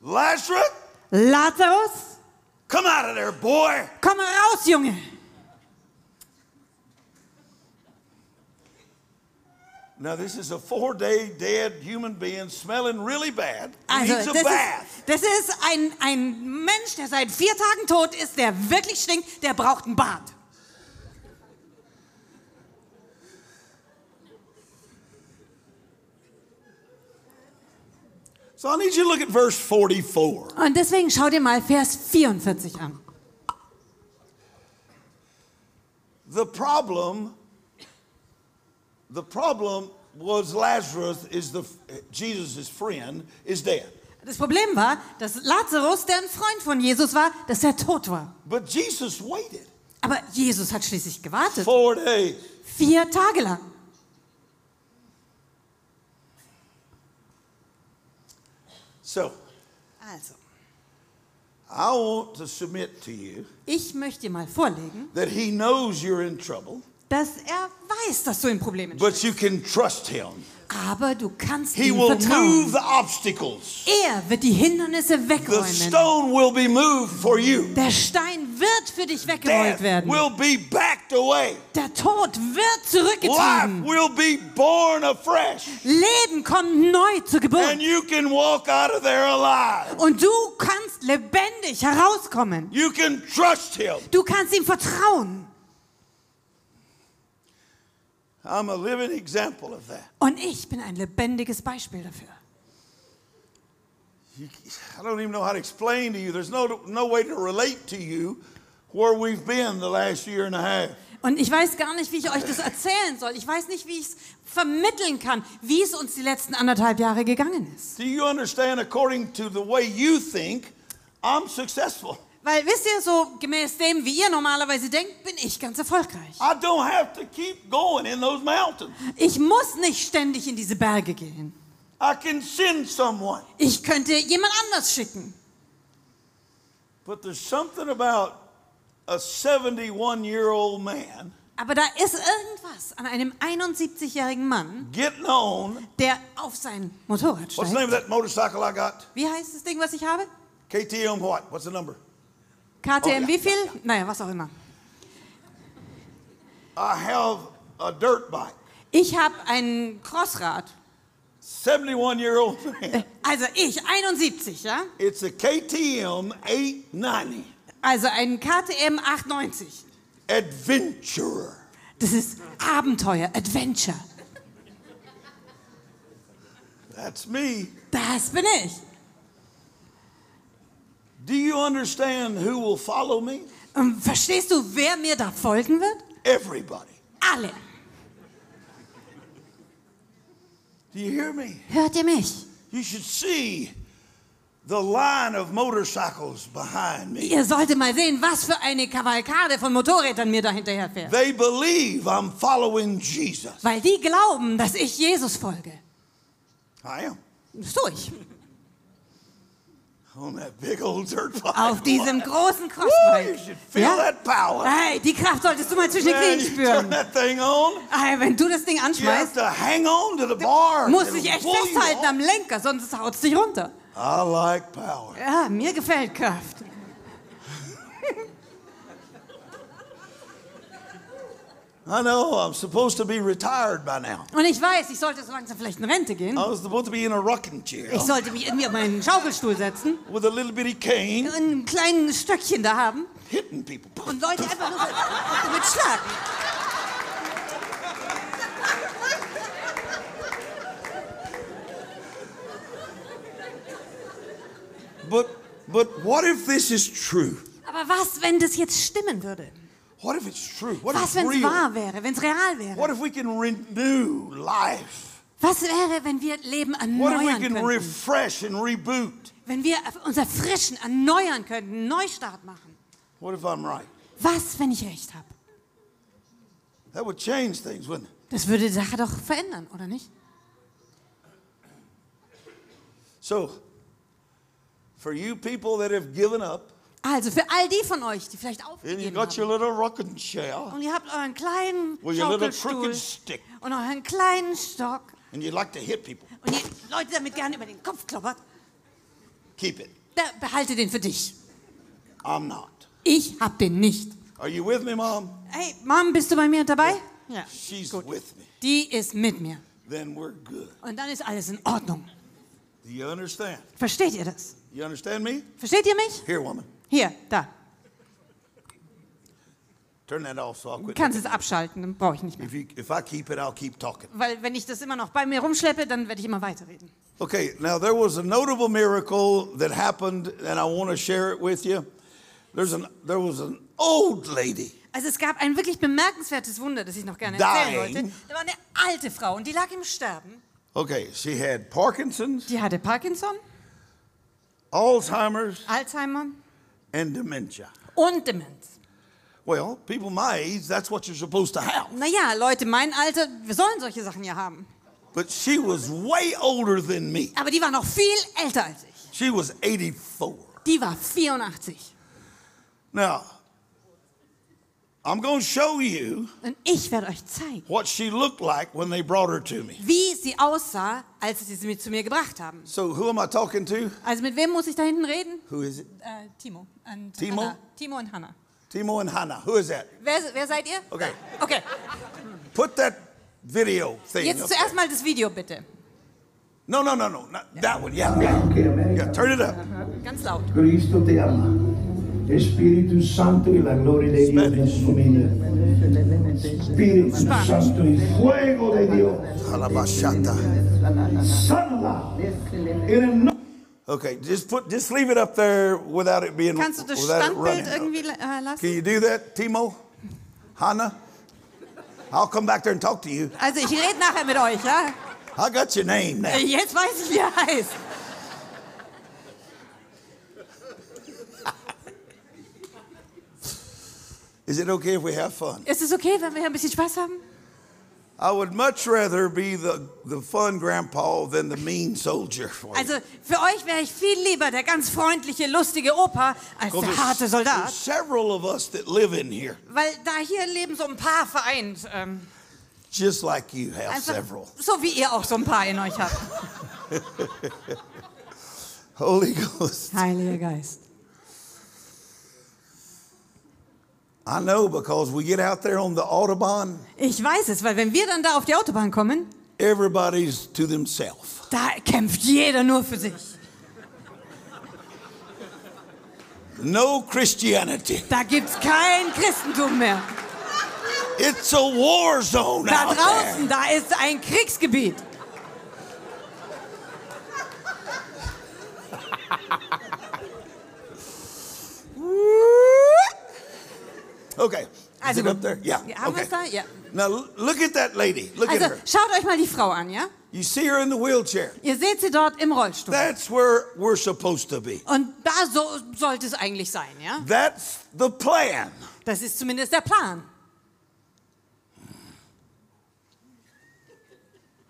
Lazarus, Lazarus, come out of there, boy. komm raus, Junge. Now, this is a four day dead human being smelling really bad. Also, needs a das bath. ist, das ist ein, ein Mensch, der seit vier Tagen tot ist, der wirklich stinkt, der braucht ein Bad. So I need you to look at verse 44. Und deswegen schau dir mal Vers 44 an. The problem, the problem was Lazarus is the Jesus' friend is dead. Das Problem war, dass Lazarus, der ein Freund von Jesus war, dass er tot war. But Jesus waited Aber Jesus hat schließlich gewartet. four days. Vier Tage lang. So Also, I want to submit to you ich möchte mal vorlegen, that he knows you're in trouble, dass er weiß, dass du in Problemen but you can trust him. Aber du kannst He ihm will move vertrauen. the obstacles. Er wird die Hindernisse The wegräumen. stone will be moved for you. Der Stein wird für dich weggerollt Death werden. will be backed away. Der Tod wird Life zurückgetrieben. will be born afresh. Leben kommt neu zur And Geburt. you can walk out of there alive. Und du kannst lebendig herauskommen. You can trust him. Du kannst ihm vertrauen. I'm a living example of that. Und ich bin ein lebendiges Beispiel dafür. I don't even know how to explain to you. There's no, no way to relate to you where we've been the last year and a half. Und ich weiß gar nicht, wie ich euch das erzählen soll. Ich weiß nicht, wie ich es vermitteln kann, wie es uns die letzten anderthalb Jahre gegangen ist. Do you understand? According to the way you think, I'm successful. Weil, wisst ihr, so gemäß dem, wie ihr normalerweise denkt, bin ich ganz erfolgreich. I don't have to keep going in those mountains. Ich muss nicht ständig in diese Berge gehen. I can send someone. Ich könnte jemand anders schicken. But there's something about a 71 year old man Aber da ist irgendwas an einem 71-jährigen Mann, on. der auf sein Motorrad What's the steigt. name of that motorcycle I got? Wie heißt das Ding, was ich habe? KTM what? What's the number? KTM Oh, ja. wie viel? Naja, was auch immer. I have a dirt bike. Ich habe ein Crossrad. 71 year old man. Also ich, 71, ja? It's a KTM 890 Also ein KTM 890. Adventurer. Das ist Abenteuer, Adventure. That's me. Das bin ich. Do you understand who will follow me? Und verstehst du, wer mir da folgen wird? Everybody. Alle. Do you hear me? Hört ihr mich? You should see the line of motorcycles behind me. Ihr solltet mal sehen, was für eine Kavalkade von Motorrädern mir da hinterher fährt. They believe I'm following Jesus. Weil die glauben, dass ich Jesus folge. I am. Das tue ich. On that big old dirt bike. Auf diesem großen Crossbike. should feel Ja? that power. Hey, die Kraft solltest du mal zwischen den Knien spüren. that thing on. Hey, wenn du das Ding anschmeißt, to hang on to the bar. musst dich echt festhalten am Lenker, sonst haut es dich runter. I like power. Ja, mir gefällt Kraft. I know I'm supposed to be retired by now. Und ich weiß, ich sollte so langsam vielleicht in Rente gehen. I was supposed to be in a rocking chair Ich sollte mich irgendwie auf meinen Schaukelstuhl setzen, with a little bitty cane ein kleines Stöckchen da haben hitting people. und Leute einfach nur damit schlagen. But but what if this is true? Aber was, wenn das jetzt stimmen würde? What if it's true? What if Was, wenn es wahr wäre, wenn es real wäre? What if we can renew life? Was wäre, wenn wir Leben What if we erneuern can könnten? refresh and reboot? Wenn wir uns erfrischen, erneuern könnten, einen Neustart machen? What if I'm right? Was, wenn ich recht habe? That would change things, wouldn't it? Das würde die Sache doch verändern, oder nicht? So, for you people that have given up, Also für all die von euch, die vielleicht and you aufgegeben got your haben, little rocking chair, und ihr habt euren kleinen with your little Schaukelstuhl crooked stick, und euren kleinen Stock and you like to hit people, und ihr Leute damit gerne über den Kopf kloppert, keep it. da behalte den für dich. I'm not. Ich hab den nicht. Are you with me, Mom? Hey, Mom, bist du bei mir dabei? Ja. She's with me. Die ist mit mir. Then we're good. Und dann ist alles in Ordnung. Do you understand? Versteht ihr das? You understand me? Versteht ihr mich? Here, woman. Hier, da. Turn that off so I'll Du kannst es abschalten, dann brauche ich nicht mehr. If, you, if I keep it, I'll keep talking. Weil wenn ich das immer noch bei mir rumschleppe, dann werde ich immer weiterreden. Okay, now there was a notable miracle that happened, and I want to share it with you. There's an, there was an old lady. Also es gab ein wirklich bemerkenswertes Wunder, das ich noch gerne erzählen Dying. wollte. Da war eine alte Frau und die lag im Sterben. Okay, she had Parkinson's, Die hatte Parkinson, Alzheimer's, Alzheimer and dementia. und Demenz. Well, people my age, that's what you're supposed to have. Naja, Leute, mein Alter, wir sollen solche Sachen ja haben. But she was way older than me. Aber die war noch viel älter als ich. She was 84. Die war 84. Now, I'm going to show you Und ich werde euch zeigen, what she looked like when they brought her to me. wie sie aussah, als sie sie zu mir gebracht haben. So, who am I talking to? Also mit wem muss ich da hinten reden? Who is it? Äh, Timo. Und Timo? Hannah. Timo und Hannah. Timo and Hannah. Who is that? Wer, wer seid ihr? Okay. Okay, Put that video thing jetzt up zuerst there. mal das Video bitte. No, no, no, no. Not that one. Yeah. Yeah, turn it up. Ganz laut. Cristo te ama. Espíritu Santo y la gloria de Dios en su vida. Espíritu Santo y fuego de Dios. Halabashata. Sánala. En el nombre Okay, just put, just leave it up there without it being, Kannst du das without it Standbild running. irgendwie lassen? Can you do that, Timo? Hannah? I'll come back there and talk to you. Also ich rede nachher mit euch, ja? I got your name now. Jetzt weiß ich, wie er heißt. Is it okay if we have fun? Ist es okay, wenn wir hier ein bisschen Spaß haben? I would much rather be the, the fun grandpa than the mean soldier. for you. Also für euch wäre ich viel lieber der ganz freundliche, lustige Opa als der harte there's Soldat. several of us that live in here, Weil da hier leben so ein paar vereint. Ähm, just like you have einfach several. so wie ihr auch so ein paar in euch habt. Holy Ghost. Heiliger Geist. I know because we get out there on the Autobahn, Ich weiß es, weil wenn wir dann da auf die Autobahn kommen, everybody's to themselves. da kämpft jeder nur für sich. No Christianity. Da gibt's kein Christentum mehr. It's a war zone Da draußen, da ist ein Kriegsgebiet. Okay. Is Also it up there? Yeah. Haben okay. wir's da? Ja. Now look at that lady. Look Also at her. schaut euch mal die Frau an, ja? You see her in the wheelchair. Ihr seht sie dort im Rollstuhl. That's where we're supposed to be. Und da so sollte es eigentlich sein, ja? That's the plan. Das ist zumindest der Plan.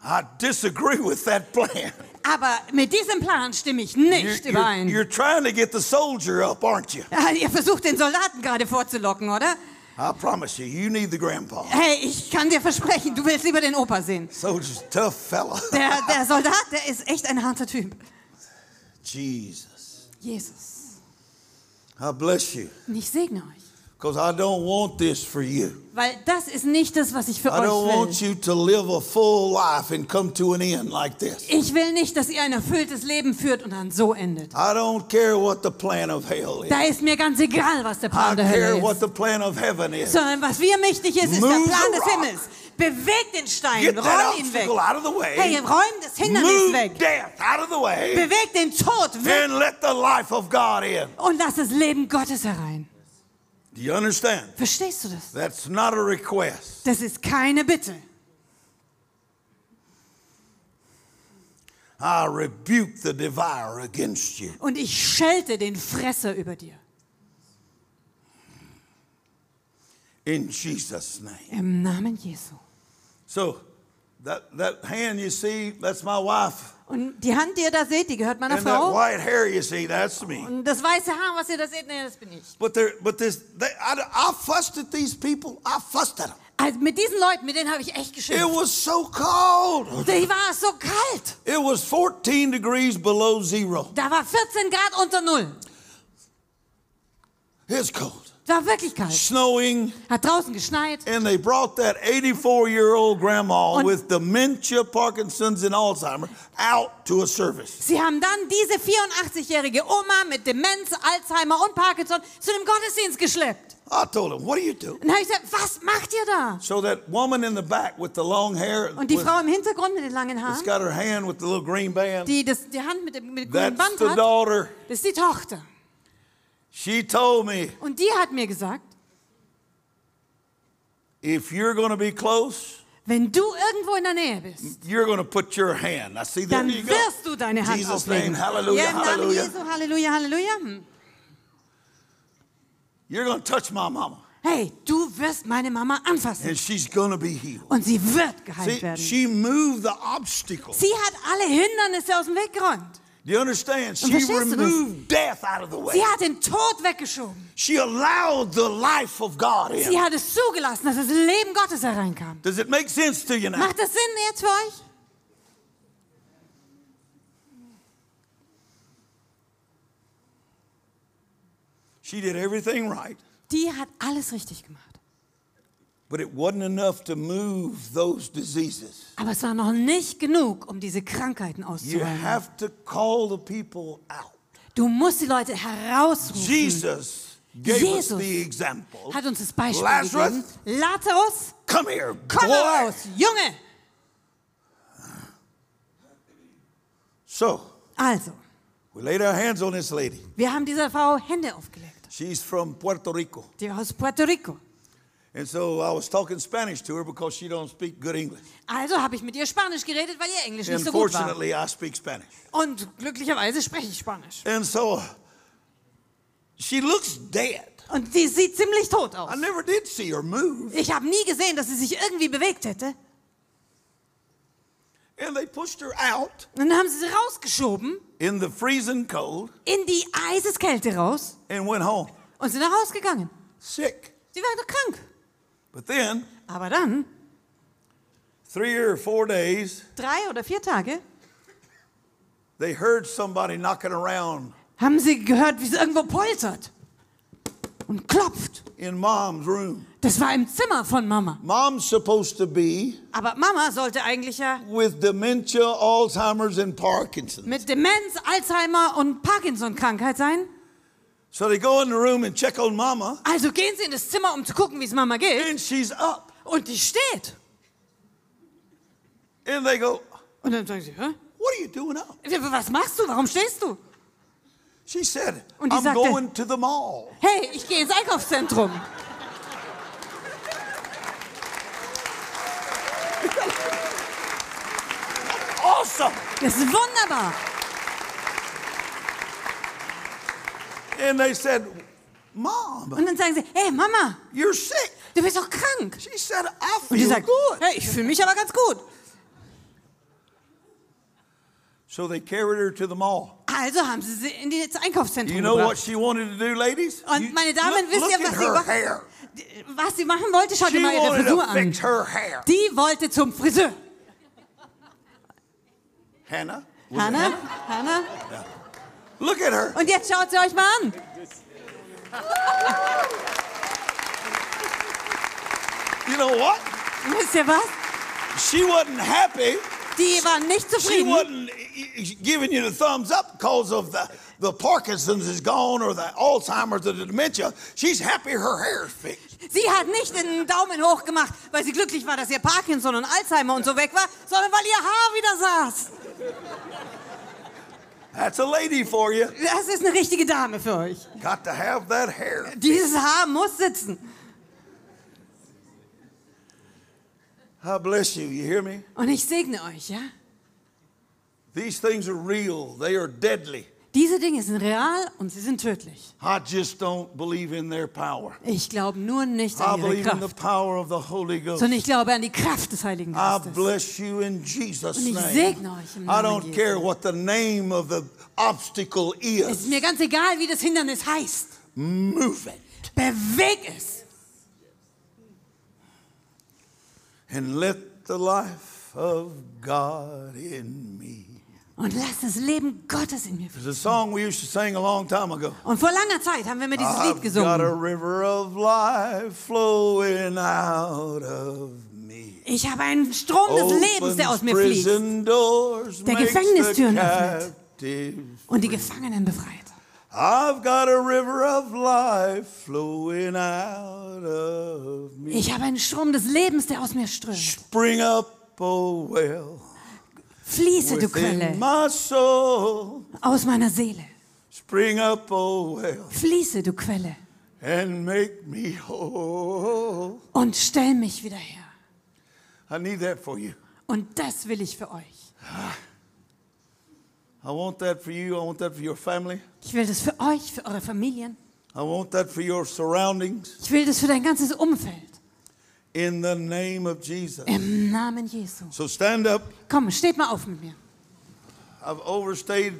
I disagree with that plan. Aber mit diesem Plan stimme ich You're, nicht you're- überein. you're trying to get the soldier up, aren't you? Ja, ihr versucht den Soldaten gerade vorzulocken, oder? I promise you, you need the grandpa. Hey, ich kann dir versprechen, du willst lieber den Opa sehen. Soldier's a tough fella. Der, der Soldat, der ist echt ein harter Typ. Jesus. Jesus. I bless you. Und ich segne euch. Because I don't want this for you. Weil das ist nicht das, was ich für I don't euch want will. you to live a full life and come to an end like this. Ich will nicht, dass ihr ein erfülltes Leben führt und dann so endet. I don't care what the plan of hell is. Da ist mir ganz egal, was der I Plan der care Hölle what ist. the plan of heaven is. Sondern was mir wichtig ist, ist der Move Plan the des. Himmels. Bewegt den Stein, Get räum ihn weg. out of the way. Hey, räum das Hindernis Move weg. death out of the way. Bewegt den Tod weg And let the life of God in. und lass das Leben Gottes herein. Do you understand? Verstehst du das? That's not a request. Das ist keine Bitte. I rebuke the devourer against you. Und ich schelte den Fresser über dir. In Jesus' name. Im Namen Jesu. So, that, that hand you see, that's my wife. Und die Hand, die ihr da seht, die gehört meiner And that Frau. white hair you see, that's me. Und das weiße Haar, was ihr da seht, nee, das bin ich. But there, but this, they, I, I fussed at these people. I fussed at them. Also mit diesen Leuten, mit denen habe ich echt It geschimpft. was so cold. Die war so kalt. It was 14 degrees below zero. Da war 14 Grad unter Null. It's cold. War wirklich kalt. Snowing, Hat draußen geschneit. and they brought that 84 year old grandma Und- with dementia, Parkinson's, and Alzheimer out to a service. Sie haben dann diese 84-jährige Oma mit Demenz, Alzheimer und Parkinson zu dem Gottesdienst geschleppt. I told him, What do you do? Und habe ich gesagt, was macht ihr da? So that woman in the back with the long hair, Und die with- Frau im Hintergrund mit den langen that's Haaren, got her hand with the little green band, die das, die Hand mit dem, mit dem grünen that's Band the hat, daughter. das ist die Tochter. She told me, Und die hat mir gesagt, If you're going to be close, wenn du irgendwo in der Nähe bist, you're going to put your hand. I see dann you go. wirst du deine Hand Jesus' auflegen. name, hallelujah, ja, im Namen hallelujah. Jesu, Halleluja, Halleluja. Hm. You're going to touch my mama, Hey, du wirst meine Mama anfassen. and she's going to be healed. Und sie wird geheilt See, werden. she moved the obstacle. Sie hat alle Hindernisse aus dem Weg geräumt. Do you understand? She removed death out of the way. Sie hat den Tod weggeschoben. She allowed the life of God in. Sie hat es zugelassen, dass das Leben Gottes hereinkam. Does it make sense to you now? Macht das Sinn jetzt für euch? She did everything right, Die hat alles richtig gemacht. But it wasn't enough to move those diseases. Aber es war noch nicht genug, um diese Krankheiten You auszuräumen. have to call the people out. Du musst die Leute herausrufen. Jesus gave Jesus us the example. hat uns das Beispiel Lazarus, gegeben. Lazarus, come here, komm heraus, Junge. So, Also, we laid our hands on this lady. wir haben dieser Frau Hände aufgelegt. She's from Puerto Rico. Die aus Puerto Rico. And so I was talking Spanish to her because she don't speak good English. Also habe ich mit ihr Spanisch geredet, weil ihr Englisch nicht so gut war. Unfortunately, I speak Spanish. Und glücklicherweise spreche ich Spanisch. And so she looks dead. Und sie sieht ziemlich tot aus. I never did see her move. Ich habe nie gesehen, dass sie sich irgendwie bewegt hätte. And they pushed her out Und dann haben sie sie rausgeschoben, in the freezing cold in die Eiseskälte raus and went home und sind da rausgegangen. sick. Sie waren doch krank. But then, Aber dann, three or four days, drei oder vier Tage, they heard somebody knocking around haben sie gehört, wie es irgendwo poltert und klopft. in mom's room. Das war im Zimmer von Mama. Mom's supposed to be Aber Mama sollte eigentlich ja with dementia, Alzheimer's, and Parkinson's. mit Demenz, Alzheimer und Parkinson-Krankheit sein. So they go in the room and check on mama, Also gehen sie in das Zimmer, um zu gucken, wie es Mama geht. and she's up. Und die steht. And they go, Und dann sagen sie, Hä? What are you doing up? was machst du? Warum stehst du? She said, Und die I'm sagte- going to the mall. Hey, ich gehe ins Einkaufszentrum. Awesome. Das ist wunderbar. And they said, Mom, Und dann sagen sie, hey Mama, you're sick. du bist doch krank. She said, I Und die feel sagt, good. hey, ich fühle mich aber ganz gut. So they carried her to the mall. Also haben sie sie in das Einkaufszentrum You know what gebracht. she wanted to do, ladies? Und You- meine Damen, look, wisst ihr, was sie hair. Was sie machen wollte, schaut ihr mal ihre Frisur an. Die wollte zum Friseur. Hannah, it Hannah, Hannah. Look at her. Und jetzt schaut sie euch mal an. You know what? Wisst ihr was? She wasn't happy. Die waren nicht She zufrieden. wasn't eh, giving you the thumbs up because of the, the Parkinson's is gone or the Alzheimer's or the dementia. She's happy her hair's fixed. Sie hat nicht den Daumen hoch gemacht, weil sie glücklich war, dass ihr Parkinson und Alzheimer und so weg war, sondern weil ihr Haar wieder saß. That's a lady for you. Das ist eine richtige Dame für euch. Got to have that hair. Dieses Haar muss sitzen. I bless you. You hear me? Und ich segne euch, ja? These things are real. They are deadly. Diese Dinge sind real und sie sind tödlich. I just don't believe in their power. Ich glaube nur nicht I an ihre believe in the Kraft, power of the Holy Ghost. sondern ich glaube an die Kraft des Heiligen I Geistes. bless you in Jesus' Und ich name. segne euch im I Namen don't Jesu. care what the name of the obstacle Es is. ist mir ganz egal, wie das Hindernis heißt. Move it Beweg es. and let the life of God in me. Und lass das Leben Gottes in mir There's a song we used to sing a long time ago. Und vor langer Zeit haben wir mir dieses Lied I've got a gesungen. river of life flowing out of me. Ich habe einen Strom des Lebens, der aus mir fließt Der Gefängnistüren öffnet. und die Gefangenen befreit. Ich habe einen Strom des Lebens, der aus mir strömt. Spring up, oh well, Fließe, du Quelle, my soul. aus meiner Seele. Spring up, oh well, Fließe, du Quelle, and make me whole. und stell mich wieder her. I need that for you. Und das will ich für euch. I want that for you. I want that for your family. Ich will das für euch, für eure Familien. I want that for your surroundings. Ich will das für dein ganzes Umfeld. In the name of Jesus. Im Namen Jesu. So stand up. Komm, steht mal auf mit mir. I've overstayed.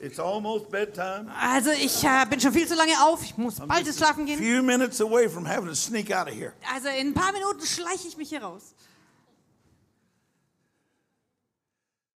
It's almost bedtime. Also ich äh, bin schon viel zu lange auf. Ich muss bald ins Schlafen A gehen. few minutes away from having to sneak out of here. Also in ein paar Minuten schleiche ich mich hier raus.